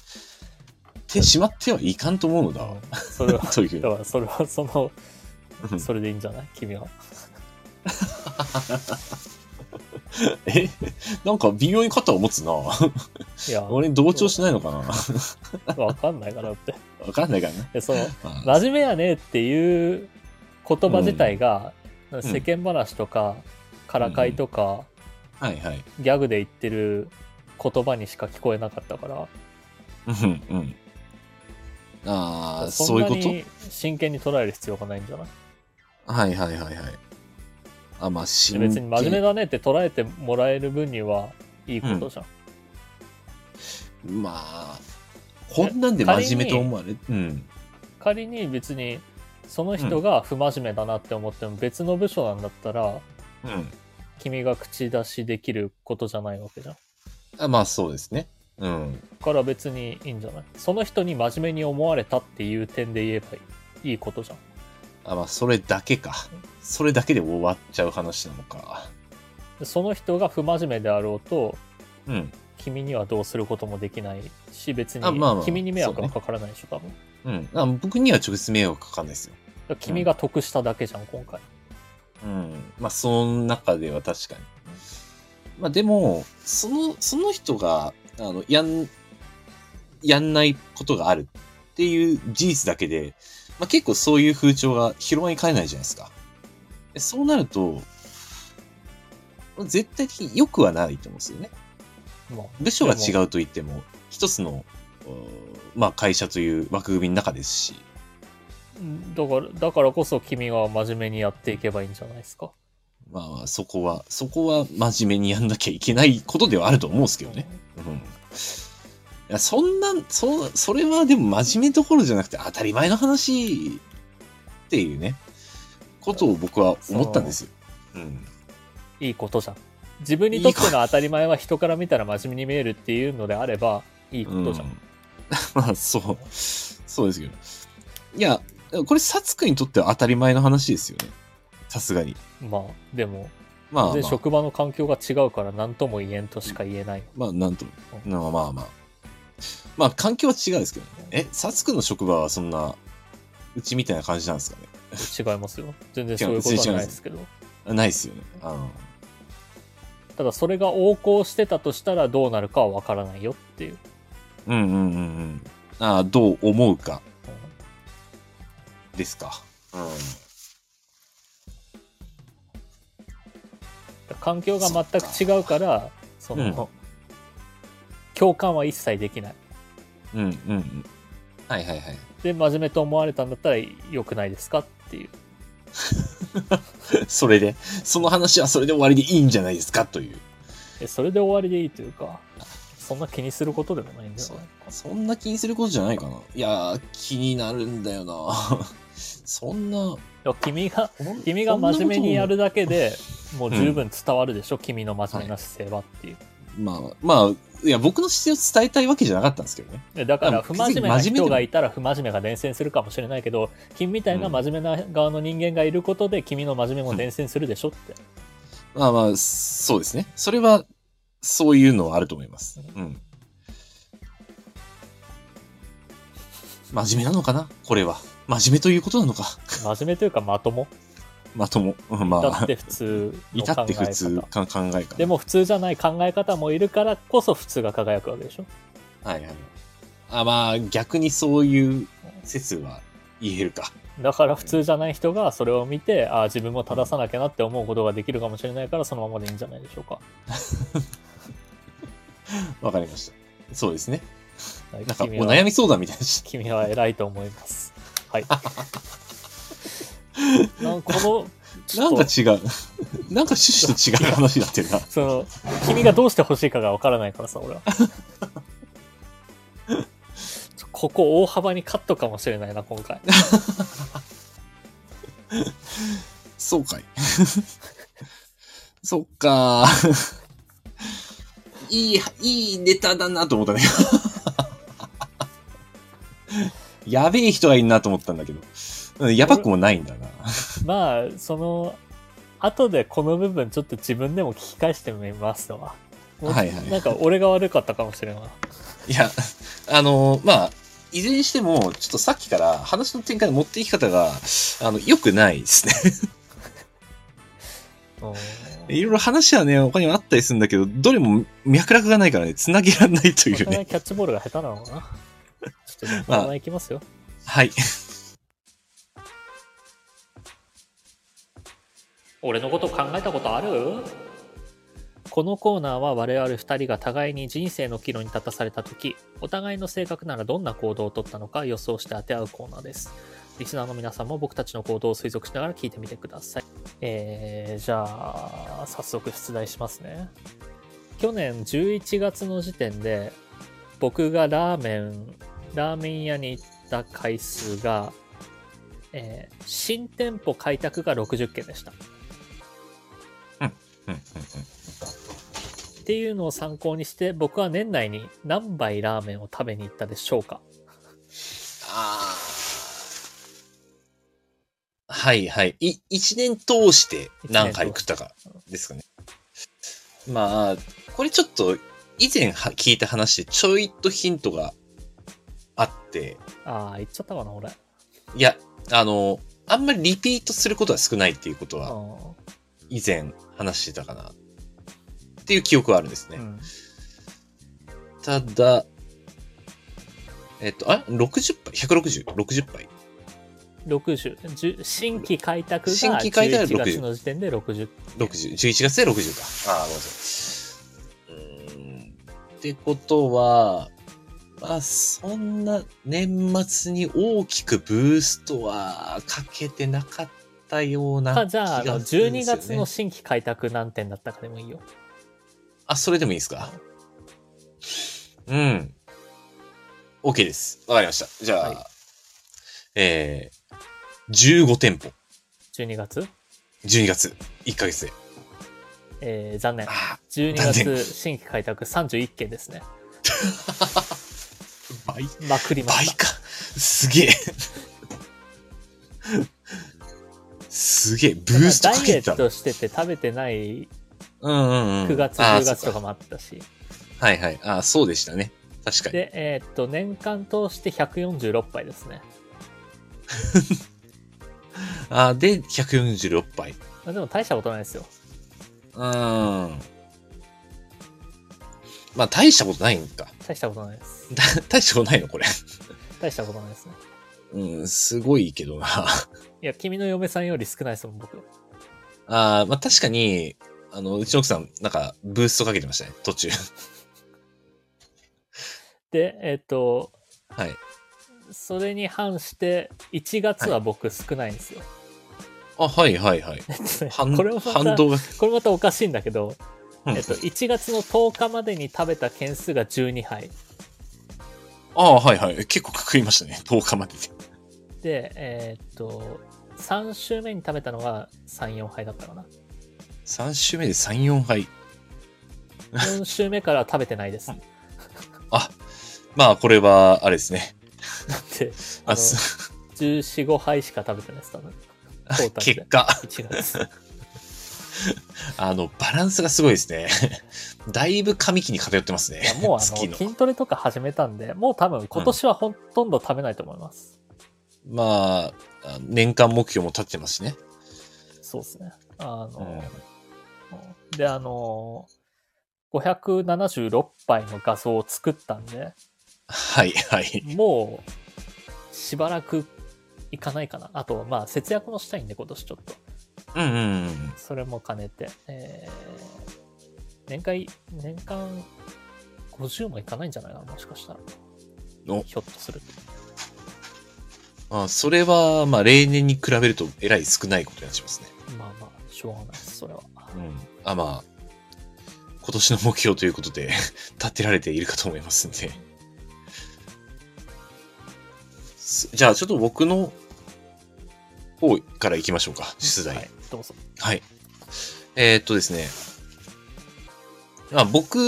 [SPEAKER 2] しまってはいかんと思うのだわ。
[SPEAKER 1] うんそれは、
[SPEAKER 2] という
[SPEAKER 1] だ。からそれはその、
[SPEAKER 2] うん
[SPEAKER 1] それでいいんじゃない？君は。
[SPEAKER 2] え？なんか微妙に肩を持つな。
[SPEAKER 1] いや、
[SPEAKER 2] 俺に同調しないのかな
[SPEAKER 1] わかんないからって。
[SPEAKER 2] わかんないからね。
[SPEAKER 1] でその、
[SPEAKER 2] まあ
[SPEAKER 1] 真面目やねっていう言葉自体が、世間話とか、からかいとか、
[SPEAKER 2] はいはい。
[SPEAKER 1] ギャグで言ってる言葉にしか聞こえなかったから、
[SPEAKER 2] うんうん。ああ、
[SPEAKER 1] そ
[SPEAKER 2] そういうこと？
[SPEAKER 1] んなに真剣に捉える必要がないんじゃない？
[SPEAKER 2] はいはいはいはい。あ、まあ、
[SPEAKER 1] で
[SPEAKER 2] 真
[SPEAKER 1] 別に真面目だねって捉えてもらえる分にはいいことじゃん。
[SPEAKER 2] まあ、こんなんで真面目と思われ？うん。
[SPEAKER 1] 仮に別にその人が不真面目だなって思っても別の部署なんだったら、
[SPEAKER 2] うん。
[SPEAKER 1] 君が口出しできることじゃないわけじゃん。
[SPEAKER 2] あまあ、そうですね。うん。
[SPEAKER 1] から別にいいんじゃない？その人に真面目に思われたっていう点で言えばいいことじゃん。
[SPEAKER 2] あ、まあ、それだけか。それだけで終わっちゃう話なのか。
[SPEAKER 1] でその人が不真面目であろうと、
[SPEAKER 2] うん。
[SPEAKER 1] 君にはどうすることもできないし、別に
[SPEAKER 2] あまあまあ
[SPEAKER 1] 君に迷惑はかからないでしょ、多分。
[SPEAKER 2] うん。あ僕には直接迷惑かかんないですよ。
[SPEAKER 1] 君が得しただけじゃん、今回。
[SPEAKER 2] うん。まあ、その中では確かに。まあ、でも、その、その人が、あの、やん、やんないことがあるっていう事実だけで、まあ、結構そういう風潮が広まりかねないじゃないですか。でそうなると、絶対的に良くはないと思うんですよね。
[SPEAKER 1] まあ
[SPEAKER 2] 部署が違うと言っても、一つの、まあ、会社という枠組みの中ですし、
[SPEAKER 1] だから、だからこそ君が真面目にやっていけばいいんじゃないですか。
[SPEAKER 2] まあまあ、そこは、そこは真面目にやんなきゃいけないことではあると思うんですけどね。うん。いや、そんな、そ、それはでも真面目どころじゃなくて当たり前の話っていうね、ことを僕は思ったんですよ。うん。
[SPEAKER 1] いいことじゃん。自分にとっての当たり前は人から見たら真面目に見えるっていうのであれば、いいことじゃん。
[SPEAKER 2] うん まあ、そう、そうですけど。いや、これ、サツくんにとっては当たり前の話ですよね。さすがに。
[SPEAKER 1] まあ、でも、
[SPEAKER 2] まあ、まあ、
[SPEAKER 1] 全然職場の環境が違うから何とも言えんとしか言えない。
[SPEAKER 2] まあ、なんと、まあまあまあ。まあ、環境は違うんですけどね。え、サツくんの職場はそんな、うちみたいな感じなんですかね？
[SPEAKER 1] 違いますよ。全然そういうことはないですけど。
[SPEAKER 2] あないですよね。あ
[SPEAKER 1] ただそれが横行してたとしたらどうなるかはわからないよっていう。
[SPEAKER 2] うんうんうんうん。あどう思うかですか。うん。
[SPEAKER 1] 環境が全く違うから、その、
[SPEAKER 2] うん
[SPEAKER 1] 共感は一切できない。
[SPEAKER 2] うんうんうん。はいはいはい。
[SPEAKER 1] で、真面目と思われたんだったら良くないですかっていう。
[SPEAKER 2] それで、その話はそれで終わりでいいんじゃないですかという。
[SPEAKER 1] えそれで終わりでいいというか、そんな気にすることでもないんじゃないか。
[SPEAKER 2] そんな気にすることじゃないかな。いやー、気になるんだよな。そんな、
[SPEAKER 1] 君が、君が真面目にやるだけでもう
[SPEAKER 2] うん
[SPEAKER 1] 十分伝わるでしょ、君の真面目な姿勢はっていう。
[SPEAKER 2] まあ、まあ、いや、僕の姿勢を伝えたいわけじゃなかったんですけどね。
[SPEAKER 1] でだから
[SPEAKER 2] あ
[SPEAKER 1] 不真面目な人がいたら不真面目が伝染するかもしれないけど君みたいな真面目な側の人間がいることで君の真面目も伝染するでしょって、
[SPEAKER 2] まあまあ、そうですね。それは、そういうのはあると思います。うん。真面目なのかな？これは。真面目ということなのか。
[SPEAKER 1] 真面目というかまとも
[SPEAKER 2] まとも。うんまあ
[SPEAKER 1] だっ、て普通の
[SPEAKER 2] 至
[SPEAKER 1] 考え
[SPEAKER 2] って普通
[SPEAKER 1] 方
[SPEAKER 2] か考えか。
[SPEAKER 1] でも普通じゃない考え方もいるからこそ普通が輝くわけでしょ
[SPEAKER 2] はいはい。あ、まあ、逆にそういう説は言えるか。
[SPEAKER 1] だから普通じゃない人がそれを見てああ自分も正さなきゃなって思うことができるかもしれないからそのままでいいんじゃないでしょうか、
[SPEAKER 2] わかりました。そうですね。
[SPEAKER 1] はい
[SPEAKER 2] なんか、お悩み相談みたいなし。
[SPEAKER 1] 君は偉いと思いますはい なんかこの
[SPEAKER 2] なんか違う。なんか趣旨と違う話になってるな。
[SPEAKER 1] その君がどうしてほしいかがわからないからさ俺は ここ大幅にカットかもしれないな今回
[SPEAKER 2] そうかい。そっか。いい、いいネタだなと思ったね。やべえ人がいるなと思ったんだけど。うんやばくもないんだな。
[SPEAKER 1] まあ、その、後でこの部分ちょっと自分でも聞き返してみますわ。
[SPEAKER 2] はいはい
[SPEAKER 1] なんか俺が悪かったかもしれんわ。
[SPEAKER 2] いや、あのまあ、いずれにしても、ちょっとさっきから話の展開の持っていき方が、あの、良くないですね。
[SPEAKER 1] うん
[SPEAKER 2] いろいろ話はね、他にもあったりするんだけど、どれも脈絡がないからね、繋げられないというね。
[SPEAKER 1] キャッチボールが下手なのかな。ちょっとコーナーいきますよ。
[SPEAKER 2] はい。
[SPEAKER 1] 俺のこと考えたことある？このコーナーは我々2人が互いに人生の岐路に立たされた時お互いの性格ならどんな行動をとったのか予想して当て合うコーナーです。リスナーの皆さんも僕たちの行動を推測しながら聞いてみてください。えー、じゃあ早速出題しますね。去年11月の時点で僕がラーメンラーメン屋に行った回数が、えー新店舗開拓が60件でした。っていうのを参考にして僕は年内に何杯ラーメンを食べに行ったでしょうか。
[SPEAKER 2] あー。はいはい。い、一年通して何回食ったかですかね。まあ、これちょっと以前は聞いた話でちょいとヒントがあって、
[SPEAKER 1] ああ言っちゃったかな俺
[SPEAKER 2] いや、あの、あんまりリピートすることは少ないっていうことは
[SPEAKER 1] う
[SPEAKER 2] 以前話してたかなっていう記憶はあるんですね。
[SPEAKER 1] ん
[SPEAKER 2] ただ、えっと、あ ?60 杯 ?160、60杯
[SPEAKER 1] ？60じゅ新規開拓が
[SPEAKER 2] 新規開拓が
[SPEAKER 1] 11
[SPEAKER 2] 60
[SPEAKER 1] 月の時点で60
[SPEAKER 2] 60、11月で60か。ああ、ごめんなさい。うーん。ってことは、まあ、そんな年末に大きくブーストはかけてなかったような気がするんで
[SPEAKER 1] 12
[SPEAKER 2] すよね
[SPEAKER 1] 月の新規開拓何点だったかでもいいよ
[SPEAKER 2] あ、それでもいいですか？うん。OK です。わかりました。じゃあ、
[SPEAKER 1] はい
[SPEAKER 2] えー、15店舗。
[SPEAKER 1] 12月
[SPEAKER 2] ？12月、1ヶ月で。
[SPEAKER 1] えー、残念
[SPEAKER 2] あ
[SPEAKER 1] 12
[SPEAKER 2] 残念
[SPEAKER 1] 月新規開拓31件ですね
[SPEAKER 2] あ、倍
[SPEAKER 1] まくりました
[SPEAKER 2] 倍か。すげえ。すげえ。ブースト
[SPEAKER 1] まあダイエッ。トしてて食べてない
[SPEAKER 2] うんうんうん。
[SPEAKER 1] 9月
[SPEAKER 2] あー
[SPEAKER 1] 10月とかもあったし
[SPEAKER 2] はいはい。あーそうでしたね。確かに。
[SPEAKER 1] でえーっと年間通して146杯ですね
[SPEAKER 2] あーで、146杯。
[SPEAKER 1] まあでも大したことないですよ
[SPEAKER 2] うーん。まあ、大したことないんか。
[SPEAKER 1] 大したことないです
[SPEAKER 2] だ 大したことないのこれ。
[SPEAKER 1] 大したことないですね
[SPEAKER 2] うん、すごいけどな。
[SPEAKER 1] いや君の嫁さんより少ないですもん僕
[SPEAKER 2] あーまあ確かに、あの、うちの奥さん、なんか、ブーストかけてましたね、途中。
[SPEAKER 1] でえーっと
[SPEAKER 2] はい。
[SPEAKER 1] それに反して1月は僕少ないんですよ、
[SPEAKER 2] あ、はいはいはい。反
[SPEAKER 1] これも。これまたおかしいんだけど、
[SPEAKER 2] うん
[SPEAKER 1] えっと、1月の10日までに食べた件数が12杯
[SPEAKER 2] ああ、はいはい。結構食いましたね。10日までで。
[SPEAKER 1] でえっと3週目に食べたのが34杯だったかな
[SPEAKER 2] 3週目で3、4杯。
[SPEAKER 1] 4週目から食べてないですだっ
[SPEAKER 2] あ、まあこれは、あれですね。
[SPEAKER 1] てあ
[SPEAKER 2] あ
[SPEAKER 1] の
[SPEAKER 2] す
[SPEAKER 1] 1415杯しか食べてないです多分
[SPEAKER 2] 結果、
[SPEAKER 1] 1月
[SPEAKER 2] あの、バランスがすごいですね。だいぶ上期に偏ってますね。
[SPEAKER 1] もうあの。筋トレとか始めたんでもう多分今年はほとんど食べないと思います、
[SPEAKER 2] まあ、あ年間目標も立ってますしね。
[SPEAKER 1] そうですねあの、
[SPEAKER 2] うん
[SPEAKER 1] であの576杯の画像を作ったんで
[SPEAKER 2] はいはい。
[SPEAKER 1] もうしばらくいかないかなあとまあ節約もしたいんで今年ちょっと
[SPEAKER 2] うんうんうん。
[SPEAKER 1] それも兼ねて、えー、年間年間50もいかないんじゃないかなもしかしたら
[SPEAKER 2] お
[SPEAKER 1] ひょっとすると
[SPEAKER 2] あそれは、まあ例年に比べるとえらい少ないことになしますね。
[SPEAKER 1] まあまあしょうがないですそれは
[SPEAKER 2] うん。あ、まあ、今年の目標ということで 立てられているかと思いますんで。すじゃあちょっと僕の方から行きましょうか。出題。
[SPEAKER 1] はい、どうぞ
[SPEAKER 2] はい。えーっとですね。まあ、僕、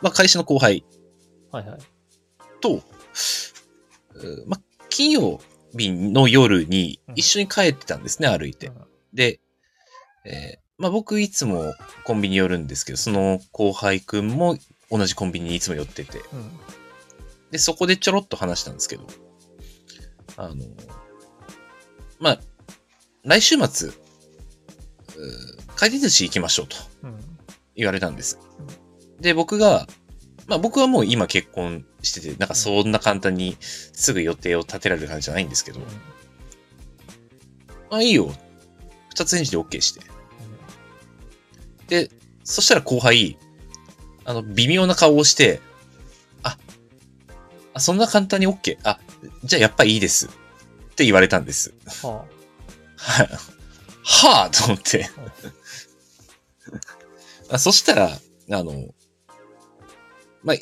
[SPEAKER 2] まあ、会社の後輩
[SPEAKER 1] はいはい
[SPEAKER 2] と、うまあ、金曜日の夜に一緒に帰ってたんですね、歩いて。で、えーまあ僕いつもコンビニ寄るんですけど、その後輩くんも同じコンビニにいつも寄ってて、
[SPEAKER 1] うん。うん。
[SPEAKER 2] で、そこでちょろっと話したんですけど、あの、まあ、来週末、回転寿司行きましょうと
[SPEAKER 1] うん。
[SPEAKER 2] 言われたんです。で、僕が、まあ僕はもう今結婚してて、なんかそんな簡単にすぐ予定を立てられる感じじゃないんですけど、まあいいよ。二つ返事で OK して。で、そしたら後輩、あの、微妙な顔をして、あ、あそんな簡単に OK。あ、じゃあやっぱいいです。って言われたんです。
[SPEAKER 1] うん。は
[SPEAKER 2] はい。はぁと思って。あそしたら、あの、まあ、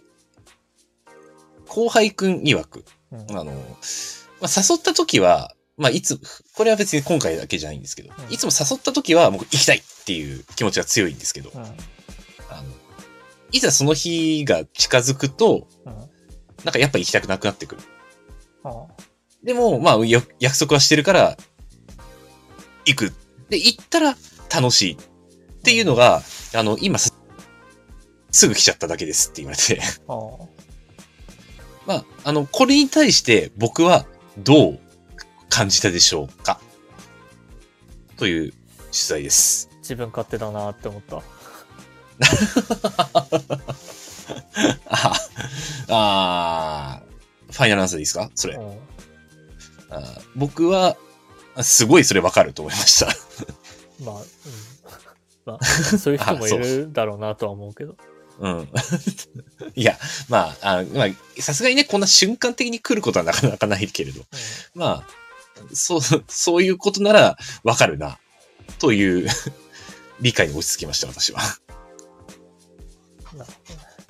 [SPEAKER 2] 後輩くん曰く、
[SPEAKER 1] あ。うん。
[SPEAKER 2] あの、まあ、誘った時は、まあ、いつ、これは別に今回だけじゃないんですけど、
[SPEAKER 1] うん
[SPEAKER 2] いつも誘った時はもう行きたいっていう気持ちが強いんですけど、
[SPEAKER 1] うん。
[SPEAKER 2] あの、いざその日が近づくと、
[SPEAKER 1] うん。
[SPEAKER 2] なんかやっぱ行きたくなくなってくる。
[SPEAKER 1] は
[SPEAKER 2] でも、まあ、よ約束はしてるから、行く。で、行ったら楽しい。っていうのが、あの、今さ、すぐ来ちゃっただけですって言われて。まあ、あの、これに対して僕はどう感じたでしょうか？という取材です。
[SPEAKER 1] あ。自分勝手だなって思った。
[SPEAKER 2] あ あー、ファイナルアンサーでいいですか？それ。
[SPEAKER 1] うん。
[SPEAKER 2] あー僕は、すごいそれわかると思いました。
[SPEAKER 1] まあ、うん。まあ、そういう人もいるだろうなとは思うけど。
[SPEAKER 2] うん。いや、まあ、あまあ、さすがにね、こんな瞬間的に来ることはなかなかないけれど、まあ、そう、そういうことならわかるな、という 理解に落ち着きました、私は。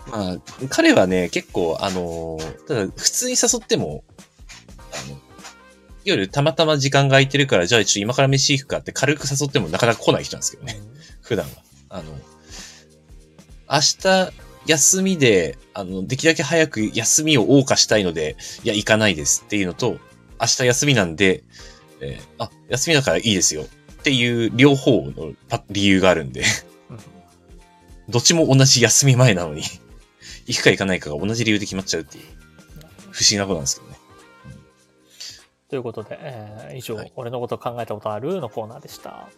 [SPEAKER 2] まあ、彼はね、結構、あのーただ、普通に誘っても、あの、夜たまたま時間が空いてるから、じゃあちょっと今から飯行くかって軽く誘ってもなかなか来ない人なんですけどね、普段は。あの、明日休みで、あの、できるだけ早く休みを謳歌したいので、いや、行かないですっていうのと、明日休みなんで、えーあ、休みだからいいですよ。っていう両方のパ理由があるんで、
[SPEAKER 1] うん。
[SPEAKER 2] どっちも同じ休み前なのに、行くか行かないかが同じ理由で決まっちゃうっていう、不思議なことなんですけど。ね。
[SPEAKER 1] ということで、えー以上、
[SPEAKER 2] はい
[SPEAKER 1] 俺のこと考えたことあるのコーナーでした。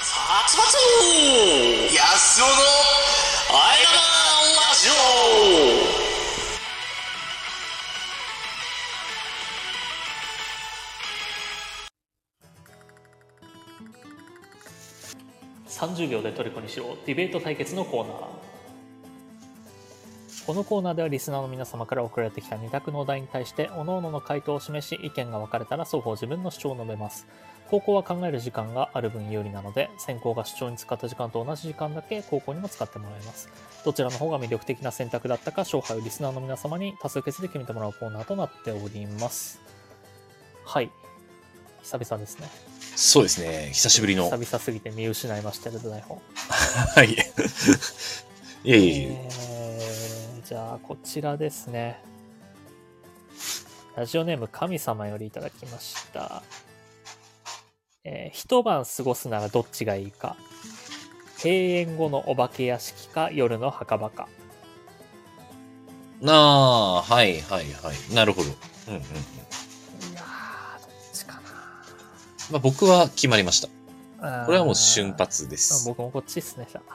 [SPEAKER 3] 殺伐安尾の
[SPEAKER 1] 30秒で虜にしよう。ディベート対決のコーナー。このコーナーではリスナーの皆様から送られてきた2択のお題に対して各々の回答を示し意見が分かれたら双方自分の主張を述べます。高校は考える時間がある分有利なので先行が主張に使った時間と同じ時間だけ高校にも使ってもらいます。どちらの方が魅力的な選択だったか勝敗をリスナーの皆様に多数決で決めてもらうコーナーとなっております。はい。久々ですね。
[SPEAKER 2] そうですね。久しぶりの。
[SPEAKER 1] 久々すぎて見失いましたけど台本
[SPEAKER 2] はい。いやい。
[SPEAKER 1] えーじゃあこちらですねラジオネーム神様よりいただきました、えー一晩過ごすならどっちがいいか閉園後のお化け屋敷か夜の墓場か
[SPEAKER 2] なあ、はいはいはい。なるほど。うんうんうん。まあ僕は決まりました。
[SPEAKER 1] な
[SPEAKER 2] これはもう瞬発です。
[SPEAKER 1] 僕もこっちですねじゃあ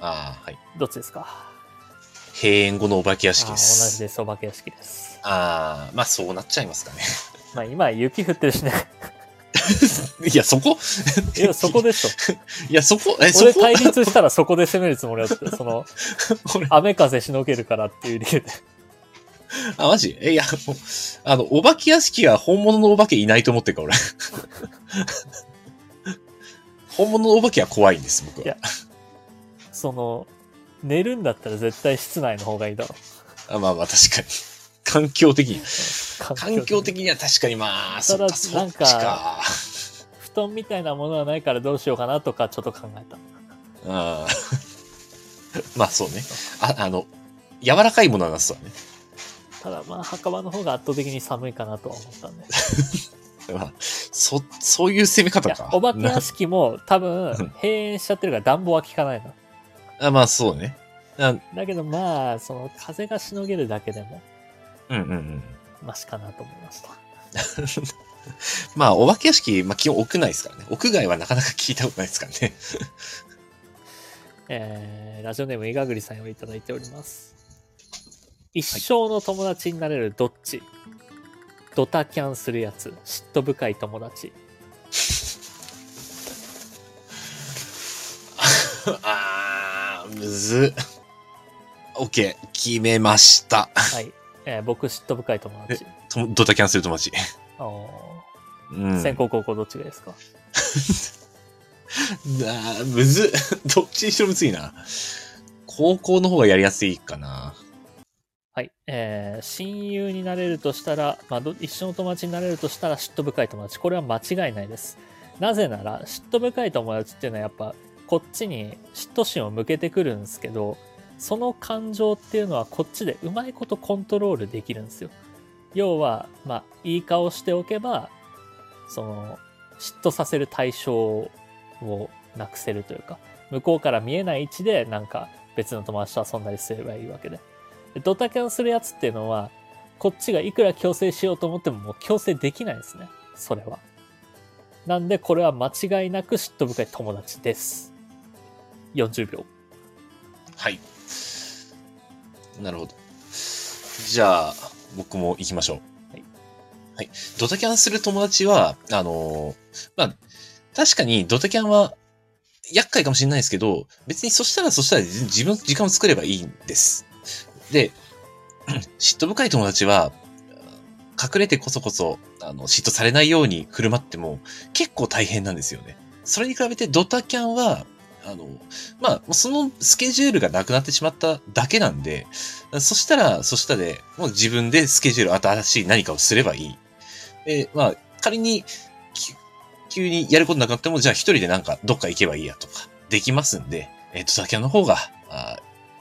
[SPEAKER 2] ああ、はい。
[SPEAKER 1] どっちですか？
[SPEAKER 2] 閉園後のお化け屋敷です。
[SPEAKER 1] じですお化け屋敷です
[SPEAKER 2] ああ、まあそうなっちゃいますかね。
[SPEAKER 1] まあ今雪降ってるしね
[SPEAKER 2] いや、そこ？
[SPEAKER 1] いやそこでしょ
[SPEAKER 2] いや、そこ、え、そこ？
[SPEAKER 1] 俺対立したらそこで攻めるつもりだった。その、
[SPEAKER 2] 俺
[SPEAKER 1] 雨風しのげるからっていう理由で。
[SPEAKER 2] あ、マジ？え、いや、もう、あの、お化け屋敷は本物のお化けいないと思ってるから、俺。本物のお化けは怖いんです、僕は。
[SPEAKER 1] いやその、寝るんだったら絶対室内の方がいいだろ
[SPEAKER 2] あまあまあ、確かに。環境的に。環境的には確かにまあ、そっか、そっち
[SPEAKER 1] なんか
[SPEAKER 2] か。
[SPEAKER 1] 布団みたいなものはないからどうしようかなとかちょっと考えた。
[SPEAKER 2] あー まあそうね。あ、あの、柔らかいものはなさそうだね。
[SPEAKER 1] ただまあ墓場の方が圧倒的に寒いかなとは思ったんで。
[SPEAKER 2] まあ、そ、そういう攻め方か。、
[SPEAKER 1] お化け屋敷も多
[SPEAKER 2] うん
[SPEAKER 1] 分閉園しちゃってるから暖房は効かないの。
[SPEAKER 2] なあまあそうね。あ
[SPEAKER 1] だけどまあ、その風がしのげるだけでも
[SPEAKER 2] うんうんうん。
[SPEAKER 1] マシかなと思いました。
[SPEAKER 2] まあ、お化け屋敷、まあ基本屋内ですからね。屋外はなかなか聞いたことないですからね。
[SPEAKER 1] えー、ラジオネームいがぐりさんよりいただいております。一生の友達になれるどっち、ドタキャンするやつ、嫉妬深い友達。
[SPEAKER 2] あー、むずっ。オッケー、決めました。
[SPEAKER 1] はい。えー僕嫉妬深い友達。
[SPEAKER 2] とドタキャンする友達。
[SPEAKER 1] お
[SPEAKER 2] うん。
[SPEAKER 1] ー先行高校どっちがいいですか、
[SPEAKER 2] あーむずっ。どっちにしろむずいな。高校の方がやりやすいかな。
[SPEAKER 1] はい。えー親友になれるとしたら、まあ、ど一緒の友達になれるとしたら嫉妬深い友達。これは間違いないです。なぜなら、嫉妬深い友達っていうのはやっぱ、こっちに嫉妬心を向けてくるんですけど、その感情っていうのはこっちでうまいことコントロールできるんですよ。要は、まあ、いい顔しておけば、その、嫉妬させる対象をなくせるというか、向こうから見えない位置でなんか別の友達と遊んだりすればいいわけで。でドタキャンするやつっていうのは、こっちがいくら強制しようと思ってももう強制できないんですね。それは。なんで、これは間違いなく嫉妬深い友達です。40秒。
[SPEAKER 2] はい。なるほど。じゃあ、僕も行きましょう。
[SPEAKER 1] はい。
[SPEAKER 2] はい。ドタキャンする友達は、あのーまあ、確かにドタキャンは厄介かもしれないですけど、別にそしたらそしたら自自分の時間を作ればいいんです。で、嫉妬深い友達は、隠れてこそこそ、あの、嫉妬されないように振る舞っても、結構大変なんですよね。それに比べてドタキャンは、あの、まあ、そのスケジュールがなくなってしまっただけなんで、そしたら、そしたで、もう自分でスケジュール、新しい何かをすればいい。で、まあ、仮に、急にやることなくなっても、じゃあ一人でなんかどっか行けばいいやとか、できますんで、えっ、と、ザキャンの方が、あ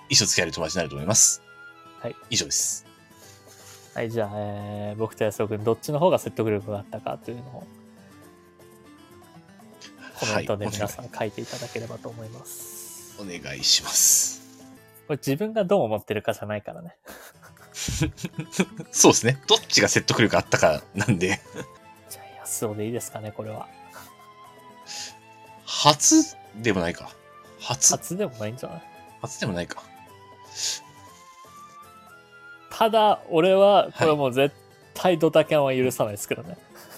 [SPEAKER 2] 一生付き合える友達になると思います。
[SPEAKER 1] はい。
[SPEAKER 2] 以上です。
[SPEAKER 1] はい、じゃあ、えー僕と安尾くん、どっちの方が説得力があったかというのを、コメントで
[SPEAKER 2] はい
[SPEAKER 1] 皆さん書いていただければと思います。
[SPEAKER 2] お願いします。
[SPEAKER 1] これ自分がどう思ってるかじゃないからね。
[SPEAKER 2] そうですね。どっちが説得力あったかなんで、
[SPEAKER 1] じゃあ、安尾でいいですかね、これは。
[SPEAKER 2] 初でもないか。初、
[SPEAKER 1] 初でもないんじゃない？
[SPEAKER 2] 初でもないか。
[SPEAKER 1] ただ、俺は、これはもう絶対ドタキャンは許さないですけどね。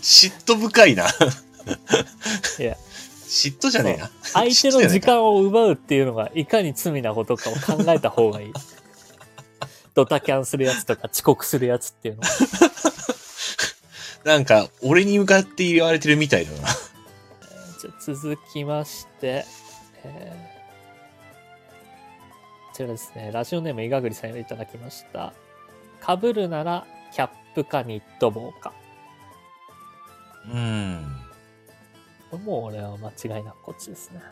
[SPEAKER 2] 嫉妬深いな。
[SPEAKER 1] いや、
[SPEAKER 2] 嫉妬じゃねえな。
[SPEAKER 1] 相手の時間を奪うっていうのがいかに罪なことかを考えた方がいい。ドタキャンするやつとか遅刻するやつっていうのは。
[SPEAKER 2] なんか、俺に向かって言われてるみたいだな。
[SPEAKER 1] じゃあ続きまして、えーこちらですね、ラジオネームいがぐりさんよりいただきました。かぶるならキャップかニット帽か。
[SPEAKER 2] うん。
[SPEAKER 1] もう俺は間違いなくこっちですね。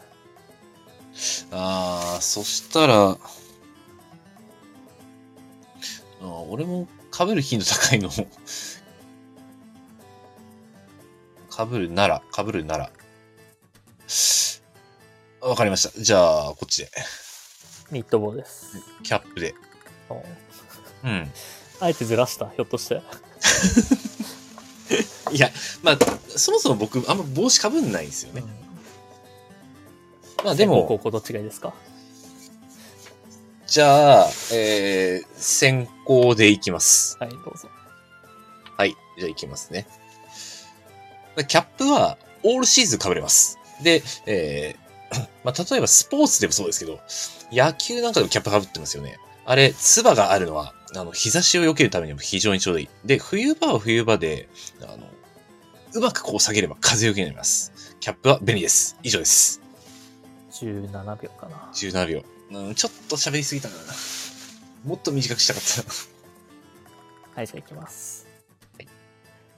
[SPEAKER 2] ああ、そしたら、あー俺も被る頻度高いの。被るなら、被るなら。わかりました。じゃあ、こっちで。
[SPEAKER 1] ニット帽です。
[SPEAKER 2] キャップで。
[SPEAKER 1] うん
[SPEAKER 2] うん。
[SPEAKER 1] あえてずらした？ひょっとして。
[SPEAKER 2] いや、まあ、そもそも僕、あんま帽子被んないんですよね。まあで
[SPEAKER 1] 先攻高
[SPEAKER 2] も、
[SPEAKER 1] 校どっちがいいですか？
[SPEAKER 2] じゃあ、えー、先行でいきます。
[SPEAKER 1] はい、どうぞ。
[SPEAKER 2] はい。じゃあ行きますね。キャップは、オールシーズン被れます。で、えー、まあ、例えばスポーツでもそうですけど、野球なんかでもキャップ被ってますよね。あれ、唾があるのは、あの、日差しを避けるためにも非常にちょうどいい。で、冬場は冬場で、あの、うまくこう下げれば風よけになります。キャップは便利です。以上です。
[SPEAKER 1] 17秒かな。
[SPEAKER 2] 17秒。うん、ちょっと喋りすぎたかな。
[SPEAKER 4] もっと短くしたかった。
[SPEAKER 1] はい、じゃあ行きます。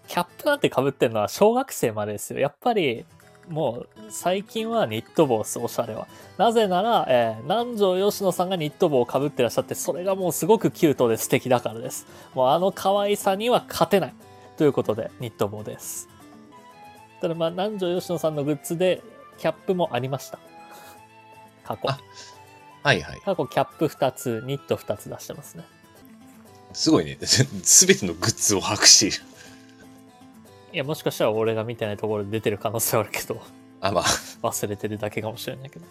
[SPEAKER 1] キャップなんて被ってんのは小学生までですよ。やっぱり、もう、最近はニット帽です、おしゃれは。なぜなら、えー南條吉野さんがニット帽を被ってらっしゃって、それがもうすごくキュートで素敵だからです。もうあの可愛さには勝てない。ということで、ニット帽です。ただまあ、南條吉野さんのグッズで、キャップもありました。過去。
[SPEAKER 4] あはいはい。
[SPEAKER 1] 過去キャップ2つ、ニット2つ出してますね。
[SPEAKER 4] すごいね。すべてのグッズを把握している。
[SPEAKER 1] いや、もしかしたら俺が見てないところで出てる可能性はあるけど、
[SPEAKER 4] あ、まあ。
[SPEAKER 1] 忘れてるだけかもしれないけど。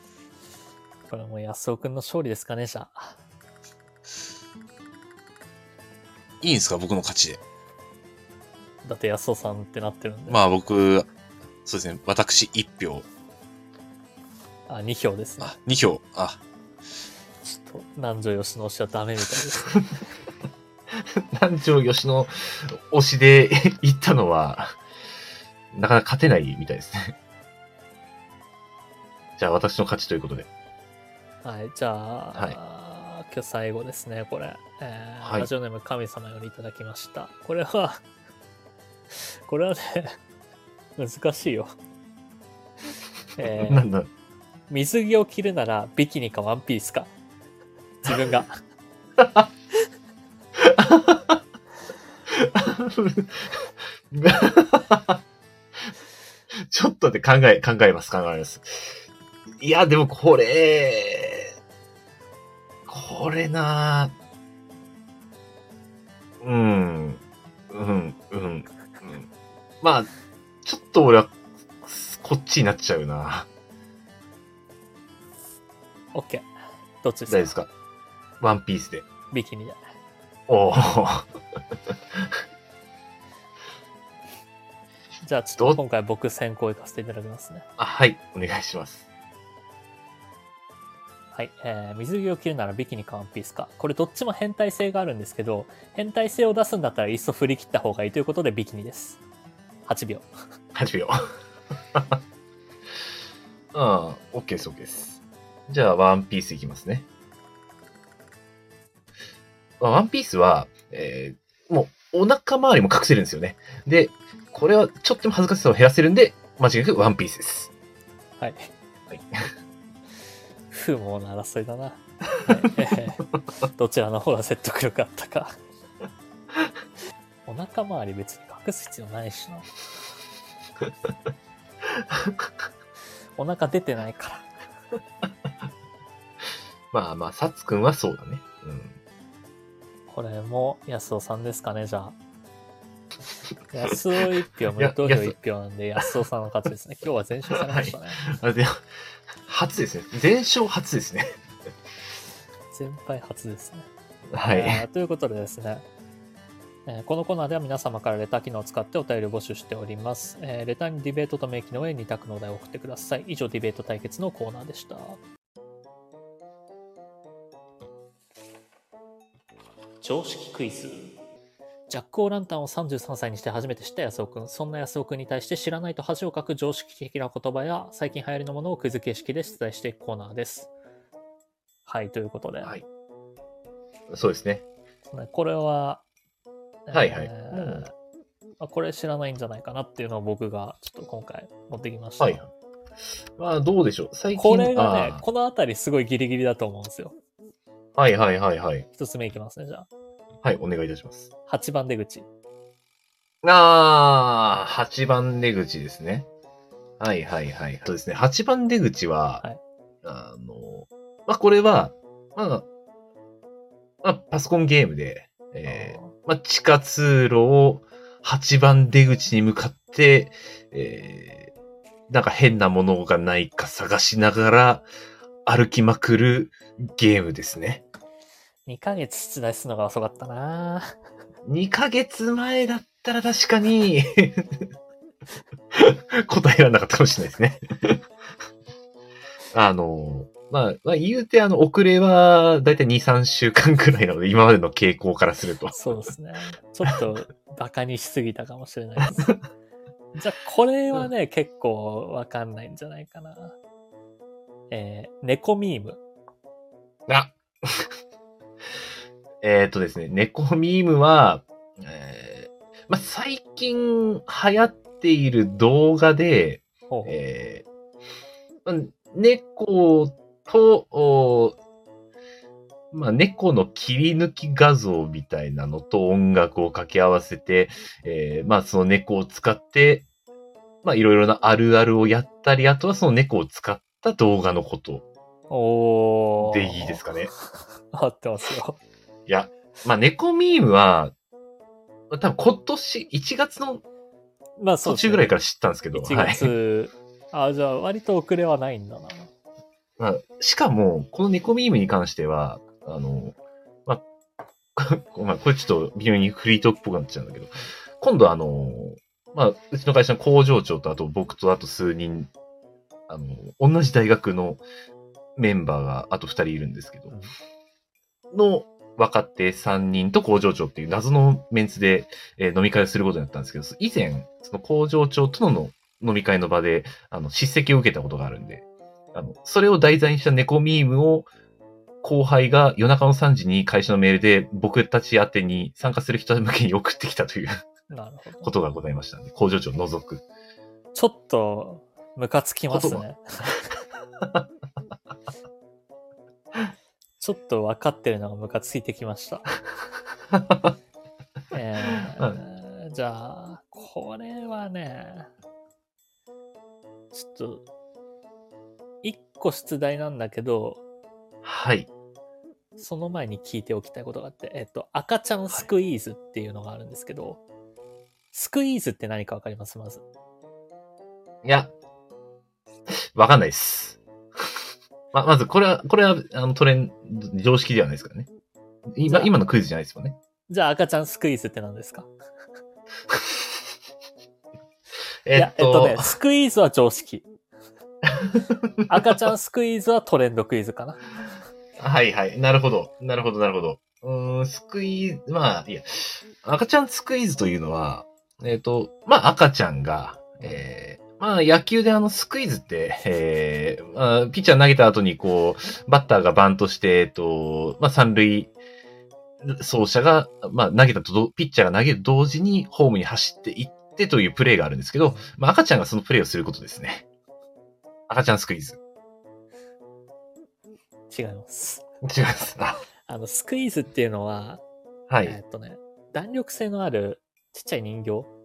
[SPEAKER 1] これはもう安尾くんの勝利ですかね、じゃあ。
[SPEAKER 4] いいんですか僕の勝ちで。
[SPEAKER 1] だって安尾さんってなってるんで。
[SPEAKER 4] まあ僕、そうですね。私1票。
[SPEAKER 1] あ、2票ですね。
[SPEAKER 4] あ、2票。あ、
[SPEAKER 1] ちょっと、南條吉野推しはダメみたいです。
[SPEAKER 2] 南條吉野推しで 行ったのは、なかなか勝てないみたいですね。じゃあ私の勝ちということで。
[SPEAKER 1] はい、じゃあ、
[SPEAKER 2] はい
[SPEAKER 1] 今日最後ですね、これ。えー
[SPEAKER 2] はい
[SPEAKER 1] ラジオネーム神様よりいただきました。これは、これはね、難しいよ。えー
[SPEAKER 2] なんだ？
[SPEAKER 1] 水着を着るならビキニかワンピースか。自分が。
[SPEAKER 2] ちょっとで考え、考えます、考えます。いや、でもこれ、これなうん、うん、うん、うん。まあ、ちょっと俺は、こっちになっちゃうな。
[SPEAKER 1] OK。どっちですか？
[SPEAKER 2] 大丈夫ですか？ワンピースで。
[SPEAKER 1] ビキニで。
[SPEAKER 2] おお。
[SPEAKER 1] じゃあちょっと今回僕先行行かせていただきますね。
[SPEAKER 2] あ、はい、お願いします。
[SPEAKER 1] はい。えー、水着を着るならビキニかワンピースか？これどっちも変態性があるんですけど、変態性を出すんだったらいっそ振り切った方がいいということでビキニです。8秒。
[SPEAKER 2] 8秒。ああ、OK です、OK です。じゃあ、ワンピースいきますね。まあワンピースは、えーもう、お腹周りも隠せるんですよね。で、これはちょっと恥ずかしさを減らせるんで、間違いなくワンピースです。
[SPEAKER 1] はい。
[SPEAKER 2] はい。
[SPEAKER 1] 不毛な争いだな。はいえー どちらの方が説得力あったか。お腹周り別に隠す必要ないしな。お腹出てないから。
[SPEAKER 2] まあまあ、サツくんはそうだね。うん。
[SPEAKER 1] これも安尾さんですかね、じゃあ。安尾一票、無
[SPEAKER 2] や
[SPEAKER 1] 投票一票なんで安尾さんの勝ちですね。今日は全勝されましたね。
[SPEAKER 2] あで、初ですね。全勝初ですね。
[SPEAKER 1] 全敗初ですね。
[SPEAKER 2] はい。
[SPEAKER 1] えーということでですね、えーこのコーナーでは皆様からレター機能を使ってお便りを募集しております。えーレターにディベートと名機能へ2択のお題を送ってください。以上、ディベート対決のコーナーでした。常識クイズ。ジャック・オー・ランタンを33歳にして初めて知った安尾くん。そんな安尾くんに対して知らないと恥をかく常識的な言葉や最近流行りのものをクイズ形式で出題していくコーナーです。はい、ということで。
[SPEAKER 2] はい。そうですね。
[SPEAKER 1] ねこれは、
[SPEAKER 2] はいはい
[SPEAKER 1] えー
[SPEAKER 2] うん
[SPEAKER 1] まあこれ知らないんじゃないかなっていうのを僕がちょっと今回持ってきました。
[SPEAKER 2] はい。まあ、どうでしょう。最近。
[SPEAKER 1] これがねこのあたりすごいギリギリだと思うんですよ。
[SPEAKER 2] はいはいはいはい。
[SPEAKER 1] 一つ目いきますね、じゃあ。
[SPEAKER 2] はい、お願いいたします。
[SPEAKER 1] 8番出口。
[SPEAKER 2] ああ、8番出口ですね。はいはいはい。そうですね。8番出口は、
[SPEAKER 1] はい
[SPEAKER 2] あの、まあ、これは、まあ、まあ、パソコンゲームで、えーまあ、地下通路を8番出口に向かって、えーなんか変なものがないか探しながら歩きまくるゲームですね。
[SPEAKER 1] 2ヶ月出題するのが遅かったな
[SPEAKER 2] 2ヶ月前だったら確かに 答えられなかったかもしれないですね。あの、まあ、まあ、言うてあの、遅れはだいたい2、3週間くらいなので、今までの傾向からすると。
[SPEAKER 1] そうですね。ちょっとバカにしすぎたかもしれないです。じゃあ、これはね、結構わかんないんじゃないかな。えー、猫ミーム。
[SPEAKER 2] あえっ、とですね、猫ミームは、えーまあ、最近流行っている動画で、えーまあ猫と、おまあ、猫の切り抜き画像みたいなのと音楽を掛け合わせて、えーまあ、その猫を使って、まあ、いろいろなあるあるをやったり、あとはその猫を使った動画のこと
[SPEAKER 1] おー。
[SPEAKER 2] でいいですかね。
[SPEAKER 1] 合ってますよ。
[SPEAKER 2] いや、まあ、猫ミームは、多分今年1月の
[SPEAKER 1] まあそうですね
[SPEAKER 2] 途中ぐらいから知ったんですけど、
[SPEAKER 1] 1
[SPEAKER 2] はい。
[SPEAKER 1] 月、あ、じゃあ割と遅れはないんだな。
[SPEAKER 2] まあ、しかも、この猫ミームに関しては、あの、まあ、まあ、これちょっと微妙にフリートークっぽくなっちゃうんだけど、今度あの、まあ、うちの会社の工場長と、あと僕とあと数人、あの、同じ大学のメンバーがあと二人いるんですけど、の若手三人と工場長っていう謎のメンツで、えー飲み会をすることになったんですけど、以前、その工場長との飲み会の場で、あの、叱責を受けたことがあるんで、あの、それを題材にした猫ミームを、後輩が夜中の3時に会社のメールで僕たち宛てに参加する人向けに送ってきたという。ことがございましたので、工場長を除く。
[SPEAKER 1] ちょっと、ムカつきます
[SPEAKER 2] 言
[SPEAKER 1] ね。ちょっと分かってるのがムカついてきました。えーじゃあ、これはね、ちょっと、一個出題なんだけど、
[SPEAKER 2] はい。
[SPEAKER 1] その前に聞いておきたいことがあって、えっと、赤ちゃんスクイーズっていうのがあるんですけど、スクイーズって何かわかります？まず。
[SPEAKER 2] いや、わかんないです。ま、まず、これは、これは、あの、トレンド、常識ではないですからね。今、今のクイズじゃないですもんね。
[SPEAKER 1] じゃあ赤ちゃんスクイーズって何ですか？い
[SPEAKER 2] え
[SPEAKER 1] や、えっとね、スクイーズは常識。赤ちゃんスクイーズはトレンドクイズかな。
[SPEAKER 2] はいはい。なるほど。なるほど、なるほど。うーん、スクイーズ、まあ、いや、赤ちゃんスクイーズというのは、えっ、と、まあ、赤ちゃんが、えー、まあ、野球であの、スクイーズって、えー、まあ、ピッチャー投げた後に、こう、バッターがバントして、えっと、まあ、三塁、走者が、まあ、投げたとど、ピッチャーが投げる同時に、ホームに走っていってというプレーがあるんですけど、まあ、赤ちゃんがそのプレーをすることですね。赤ちゃんスクイーズ。
[SPEAKER 1] 違います。
[SPEAKER 2] 違います。あ
[SPEAKER 1] あの、スクイーズっていうのは、
[SPEAKER 2] はい。
[SPEAKER 1] えっとね、弾力性のあるちっちゃい人形。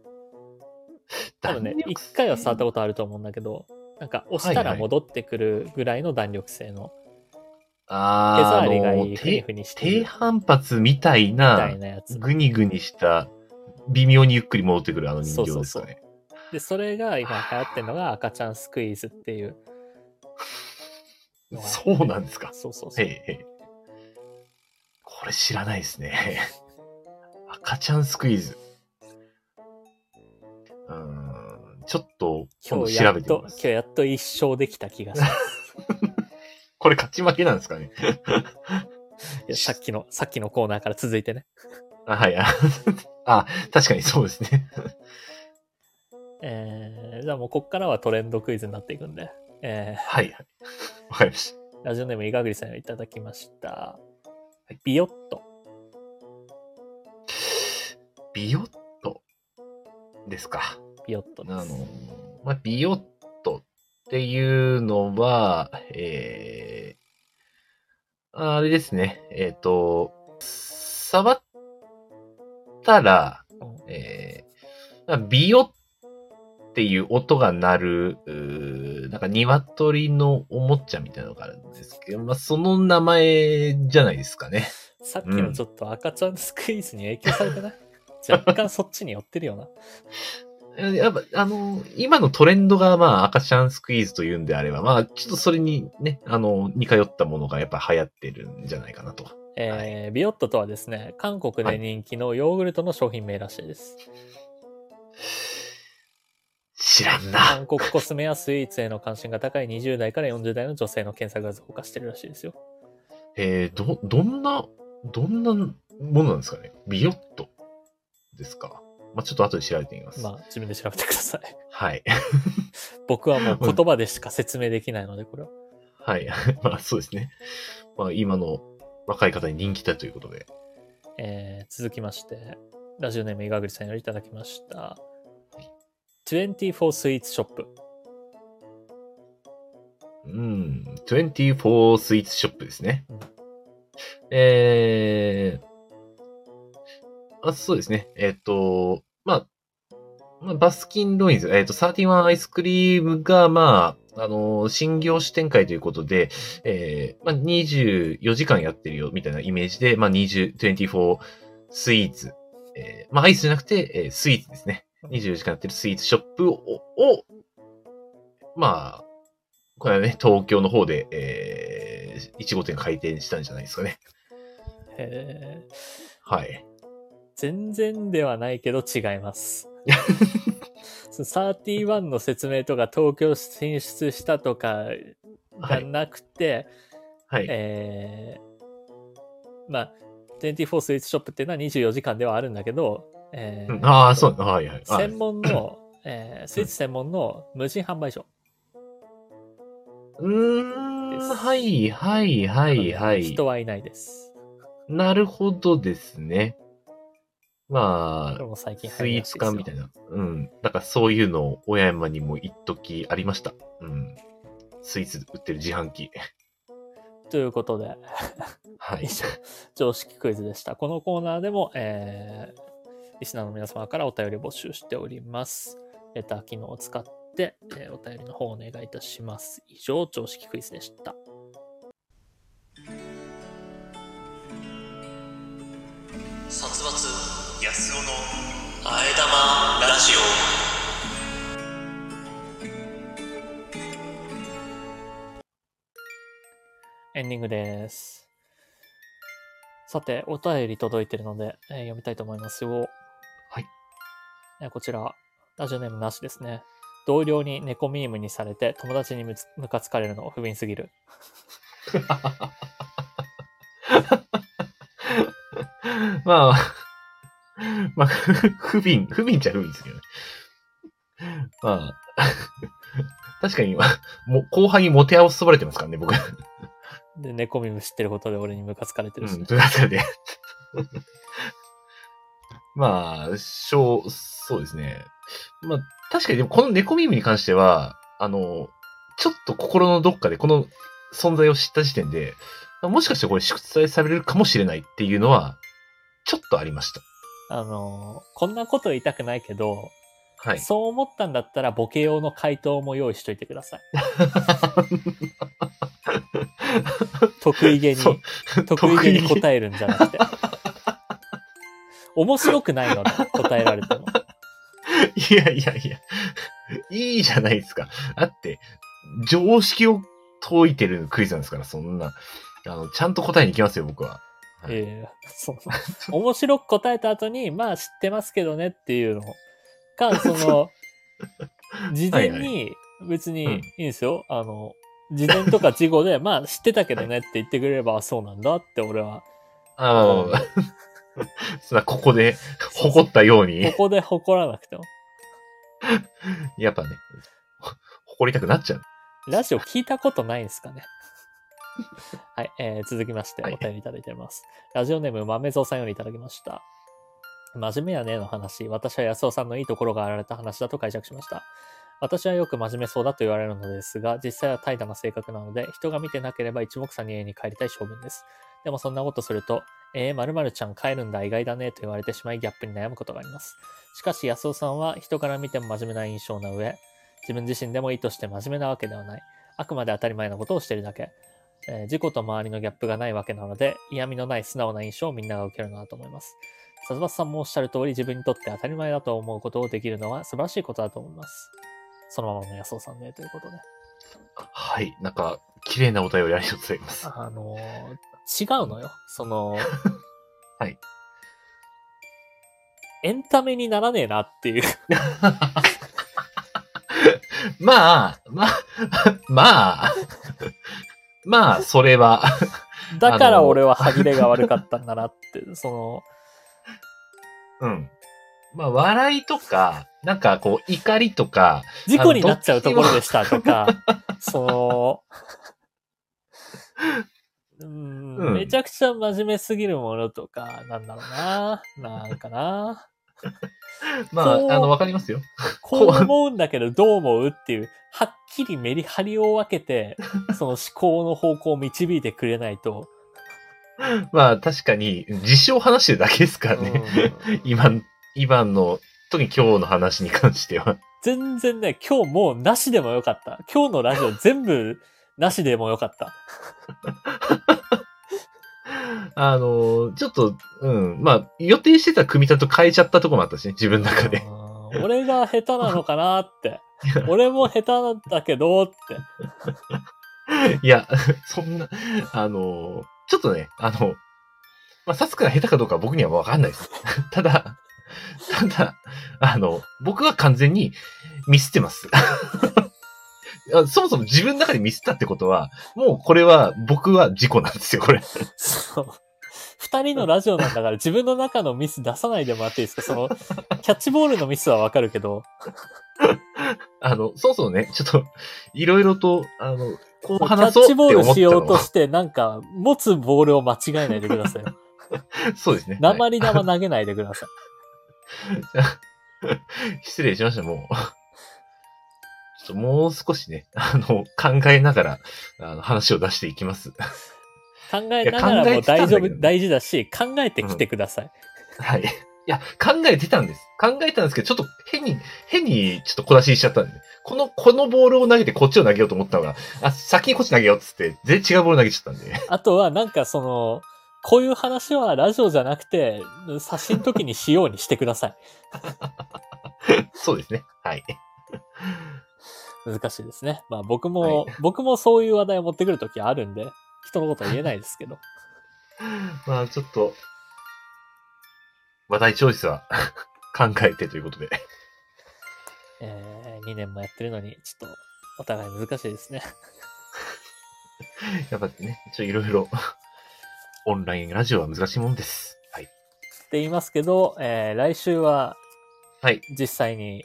[SPEAKER 1] 多分ね一回は触ったことあると思うんだけど、なんか押したら戻ってくるぐらいの弾力性の、
[SPEAKER 2] あ
[SPEAKER 1] 手
[SPEAKER 2] ー
[SPEAKER 1] 触りがいい、ふに
[SPEAKER 2] 低
[SPEAKER 1] ふにして
[SPEAKER 2] 低
[SPEAKER 1] る
[SPEAKER 2] 反発みたい
[SPEAKER 1] みた
[SPEAKER 2] ない
[SPEAKER 1] なやつ。
[SPEAKER 2] ぐにぐにした、微妙にゆっくり戻ってくるあの人形ですかね。
[SPEAKER 1] で、それが今流行ってるのが赤ちゃんスクイーズっていう。
[SPEAKER 2] そうなんですか。
[SPEAKER 1] そうそうそう。
[SPEAKER 2] へいへい。これ知らないですね。赤ちゃんスクイーズ。ちょっと今度
[SPEAKER 1] 今日やっと、
[SPEAKER 2] 調べてみます
[SPEAKER 1] 今日。やっと一勝できた気がします。
[SPEAKER 2] これ勝ち負けなんですかね？
[SPEAKER 1] さっきの、さっきのコーナーから続いてね。
[SPEAKER 2] あはい。あ あ、確かにそうですね。
[SPEAKER 1] えー、じゃあもうこっからはトレンドクイズになっていくんで。え
[SPEAKER 2] はいはい。わかりました。
[SPEAKER 1] ー、ラジオネームいがぐりさんよりいただきました。ビヨット。
[SPEAKER 2] ビヨットですか？
[SPEAKER 1] ビヨットです。
[SPEAKER 2] あの、まあ、ビヨットっていうのは、えー、あれですね。えっ、と、触ったら、
[SPEAKER 1] うん
[SPEAKER 2] えー、ビヨっていう音が鳴る、うーなんか鶏のおもちゃみたいなのがあるんですけど、まあ、その名前じゃないですかね。
[SPEAKER 1] さっきのちょっと赤ちゃんスクイーズに影響されてない、若干そっちに寄ってるよな。
[SPEAKER 2] やっぱ、あの、今のトレンドが、まあ、赤ちゃんスクイーズというんであれば、まあ、ちょっとそれにね、あの、似通ったものがやっぱ流行ってるんじゃないかなと。
[SPEAKER 1] えービヨットとはですね、韓国で人気のヨーグルトの商品名らしいです。
[SPEAKER 2] 知らんな。
[SPEAKER 1] 韓国コスメやスイーツへの関心が高い20代から40代の女性の検索が増加してるらしいですよ。
[SPEAKER 2] えー、ど、どんな、どんなものなんですかね？ビヨットですか？まあ、ちょっと後で調べてみます。
[SPEAKER 1] まあ、自分で調べてください。
[SPEAKER 2] はい。
[SPEAKER 1] 僕はもう言葉でしか説明できないので、これは。
[SPEAKER 2] はい。まあ、そうですね。まあ、今の若い方に人気だということで。
[SPEAKER 1] えー続きまして、ラジオネームいがぐりさんよりいただきました。24スイーツショップ。
[SPEAKER 2] うん。24スイーツショップですね。
[SPEAKER 1] うん
[SPEAKER 2] えー、あ、そうですね。えっ、と、まあ、まあ、バスキンロインズ、えっ、と、31アイスクリームが、まあ、あの新業種展開ということで、えー、まあ、24時間やってるよ、みたいなイメージで、まあ、20、24スイーツ、えー、まあ、アイスじゃなくて、えースイーツですね。24時間やってるスイーツショップを、をまあ、これはね、東京の方で、えー、1号店開店したんじゃないですかね。
[SPEAKER 1] えー
[SPEAKER 2] はい。
[SPEAKER 1] 全然ではないけど違います。その31の説明とか東京進出したとかじゃなくて、
[SPEAKER 2] はい。
[SPEAKER 1] えーまあ、24スイーツショップっていうのは24時間ではあるんだけど、えー
[SPEAKER 2] うんああ、そう、はいはい。はい
[SPEAKER 1] 専門の、えースイーツ専門の無人販売所。
[SPEAKER 2] うーん、はい、はい、はい、はい。
[SPEAKER 1] 人はいないです。
[SPEAKER 2] なるほどですね。ま
[SPEAKER 1] これ
[SPEAKER 2] あ、
[SPEAKER 1] も最近
[SPEAKER 2] スイーツ館みたい
[SPEAKER 1] な。
[SPEAKER 2] な。うん。なんかそういうのを親山にも一時ありました。うん。スイーツ売ってる自販機。
[SPEAKER 1] ということで、
[SPEAKER 2] はい
[SPEAKER 1] 常識クイズでした。このコーナーでも、えーリスナーの皆様からお便り募集しております。レター機能を使って、えーお便りの方をお願いいたします。以上、常識クイズでした。
[SPEAKER 3] 殺伐安男のあえ玉ラジ
[SPEAKER 1] エンディングです。さて、お便り届いてるので、えー読みたいと思いますよ。
[SPEAKER 2] はい。
[SPEAKER 1] えーこちら、ラジオネームなしですね。同僚に猫ミームにされて友達にむつムカつかれるの不憫すぎる。
[SPEAKER 2] まあ、まあ、ふ不憫、不憫っちゃ不憫ですけどね。まあ、確かに今、も後輩にモテ合わせばれてますからね、僕。
[SPEAKER 1] で、猫ミーム知ってることで俺にムカつかれてるし、
[SPEAKER 2] うん、ということで。まあ、しょう、そうですね。まあ、確かにでもこの猫耳に関しては、あの、ちょっと心のどっかでこの存在を知った時点で、もしかしてこれ祝祭されるかもしれないっていうのは、ちょっとありました。
[SPEAKER 1] あのーこんなこと言いたくないけど、
[SPEAKER 2] はい。
[SPEAKER 1] そう思ったんだったらボケ用の回答も用意しといてください。得意げに、得意げに答えるんじゃなくて。面白くないので、答えられても。
[SPEAKER 2] いやいやいや、いいじゃないですか。だって、常識を解いてるクイズなんですから、そんな。あの、ちゃんと答えに行きますよ、僕は。はい
[SPEAKER 1] ええそう。面白く答えた後に、まあ知ってますけどねっていうのか、その、事前に別にいいんですよ。あの、事前とか事後で、まあ知ってたけどねって言ってくれれば、あそうなんだって俺は、
[SPEAKER 2] あまあ そここで誇ったように
[SPEAKER 1] こ、こで誇らなくても。
[SPEAKER 2] やっぱね、ほ誇りたくなっちゃう。
[SPEAKER 1] ラジオ聞いたことないんですかね？はい、えー続きまして
[SPEAKER 2] はい
[SPEAKER 1] お便りいただいております。ラジオネーム豆蔵さんよりいただきました。真面目やねの話、私は安尾さんのいいところがあられた話だと解釈しました。私はよく真面目そうだと言われるのですが、実際は怠惰な性格なので、人が見てなければ一目散に家に帰りたい性分です。でもそんなことすると、えー、〇〇ちゃん帰るんだ意外だねと言われてしまいギャップに悩むことがあります。しかし安尾さんは人から見ても真面目な印象な上、自分自身でも意図して真面目なわけではない。あくまで当たり前なことをしているだけ。えー自己と周りのギャップがないわけなので、嫌味のない素直な印象をみんなが受けるなと思います。笹松さんもおっしゃる通り自分にとって当たり前だと思うことをできるのは素晴らしいことだと思います。そのままの安尾さんでということで。
[SPEAKER 2] はい。なんか、綺麗なお便りありがとうございます。
[SPEAKER 1] あのー違うのよ。その、
[SPEAKER 2] はい。
[SPEAKER 1] エンタメにならねえなっていう。
[SPEAKER 2] まあ、まあ、まあ、まあ、それは、
[SPEAKER 1] だから俺は歯切れが悪かったんだなって、その、
[SPEAKER 2] うん。まあ、笑いとか、なんかこう、怒りとか、
[SPEAKER 1] 事故になっちゃうところでしたとか、その、うーん
[SPEAKER 2] うん
[SPEAKER 1] めちゃくちゃ真面目すぎるものとか、なんだろうな。なんかな。
[SPEAKER 2] まあ、あの、わかりますよ。
[SPEAKER 1] こう思うんだけどどう思うっていう、はっきりメリハリを分けて、その思考の方向を導いてくれないと。
[SPEAKER 2] まあ、確かに、実証を話してるだけですからね。
[SPEAKER 1] うん
[SPEAKER 2] 今、今の、特に今日の話に関しては。
[SPEAKER 1] 全然ね、今日もうなしでもよかった。今日のラジオ全部なしでもよかった。
[SPEAKER 2] あの、ちょっと、うん、まあ、予定してた組み立てと変えちゃったとこもあったしね、自分の中で。
[SPEAKER 1] うん俺が下手なのかなって。俺も下手なんだけどって。
[SPEAKER 2] いや、そんな、あの、ちょっとね、あの、まあ、サスクが下手かどうかは僕にはわかんないです。ただ、ただ、あの、僕は完全にミスってます。あそもそも自分の中でミスったってことは、もうこれは僕は事故なんですよ、これ。
[SPEAKER 1] そう。二人のラジオなんだから自分の中のミス出さないでもらっていいですか？その、キャッチボールのミスはわかるけど、
[SPEAKER 2] あの、そうそうね、ちょっと、いろいろと、あの、こう
[SPEAKER 1] キャ
[SPEAKER 2] 話そうって
[SPEAKER 1] ッチボール
[SPEAKER 2] 思っ
[SPEAKER 1] したようとして、なんか、持つボールを間違えないでください。
[SPEAKER 2] そうですね。はい
[SPEAKER 1] 鉛玉投げないでください。
[SPEAKER 2] 失礼しました、もう。ともう少しね、あの、考えながら、あの、話を出していきます。
[SPEAKER 1] 考えながらも大丈夫、大事だし、考えてきてください。
[SPEAKER 2] はい。いや、考えてたんです。考えたんですけど、ちょっと変に、変にちょっと小出しにしちゃったんで、この、このボールを投げてこっちを投げようと思ったのが、あ、先にこっち投げようっつって、全然違うボール投げちゃったんで。
[SPEAKER 1] あとは、なんかその、こういう話はラジオじゃなくて、写真の時にしようにしてください。
[SPEAKER 2] そうですね。はい。
[SPEAKER 1] 難しいですね。まあ僕も、僕もそういう話題を持ってくる時あるんで、人のことは言えないですけど。
[SPEAKER 2] まあ、ちょっと、話題チョイスは考えてということで。
[SPEAKER 1] えー、2年もやってるのに、ちょっと、お互い難しいですね。
[SPEAKER 2] やっぱね、ちょ、いろいろ、オンラインラジオは難しいもんです。はい。
[SPEAKER 1] って言いますけど、えー、来週は
[SPEAKER 2] はい。
[SPEAKER 1] 実際に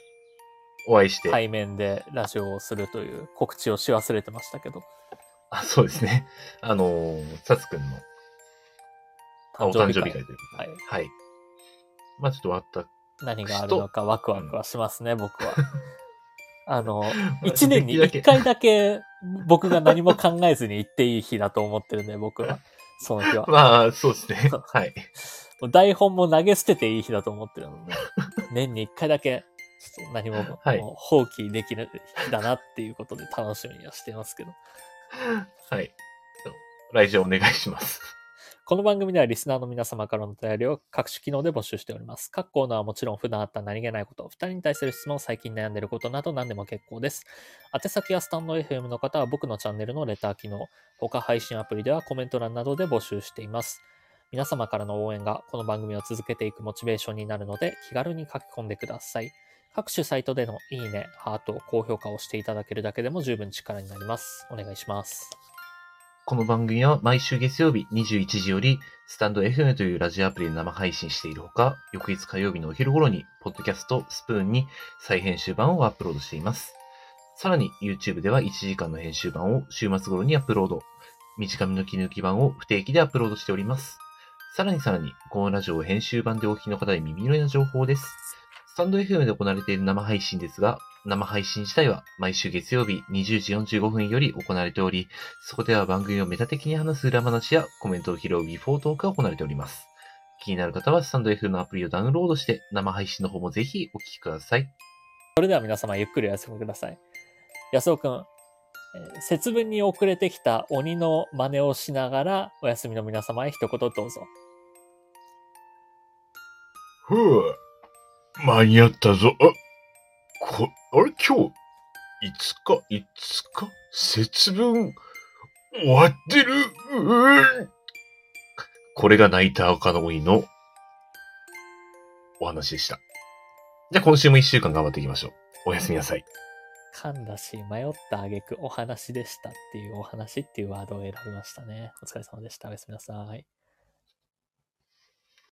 [SPEAKER 2] お会いして。
[SPEAKER 1] 対面でラジオをするという告知をし忘れてましたけど、
[SPEAKER 2] あそうですね。あのー、サツくんのあお誕生日会ということで。
[SPEAKER 1] はい。
[SPEAKER 2] はい。まあちょっと終わった。
[SPEAKER 1] 何があるのかワクワクはしますね、僕は。あの、一年に一回だけ僕が何も考えずに行っていい日だと思ってるんで、僕は。その日は。
[SPEAKER 2] まあ、そうですね。はい。
[SPEAKER 1] 台本も投げ捨てていい日だと思ってるので、年に一回だけ、ちょっと何も
[SPEAKER 2] はい
[SPEAKER 1] もう放棄できる日だなっていうことで楽しみにはしてますけど。
[SPEAKER 2] はい。来週お願いします。
[SPEAKER 1] この番組ではリスナーの皆様からのお便りを各種機能で募集しております。各コーナーはもちろん普段あった何気ないこと、二人に対する質問、最近悩んでいることなど何でも結構です。宛先やスタンド FM の方は僕のチャンネルのレター機能、他配信アプリではコメント欄などで募集しています。皆様からの応援がこの番組を続けていくモチベーションになるので気軽に書き込んでください。各種サイトでのいいね、ハート、高評価をしていただけるだけでも十分力になります。お願いします。
[SPEAKER 2] この番組は毎週月曜日21時より、スタンド FM というラジオアプリで生配信しているほか、翌日火曜日のお昼頃に、ポッドキャストスプーンに再編集版をアップロードしています。さらに、YouTube では1時間の編集版を週末頃にアップロード。短めの切り抜き版を不定期でアップロードしております。さらにさらに、このラジオを編集版でお聞きの方に耳寄りな情報です。スタンド FM で行われている生配信ですが、生配信自体は毎週月曜日20時45分より行われており、そこでは番組をメタ的に話す裏話やコメントを拾うビフォートークが行われております。気になる方はスタンド F のアプリをダウンロードして生配信の方もぜひお聞きください。
[SPEAKER 1] それでは皆様ゆっくりお休みください。安尾くん、えー節分に遅れてきた鬼の真似をしながらお休みの皆様へ一言どうぞ。
[SPEAKER 2] ふぅ、間に合ったぞ。あ、こ、あれ？今日、いつか、いつか、節分、終わってる？うんこれがナイター赤の鬼のお話でした。じゃあ今週も一週間頑張っていきましょう。おやすみなさい。
[SPEAKER 1] 噛んだし迷った挙句お話でしたっていうお話っていうワードを選びましたね。お疲れ様でした。おやすみなさい。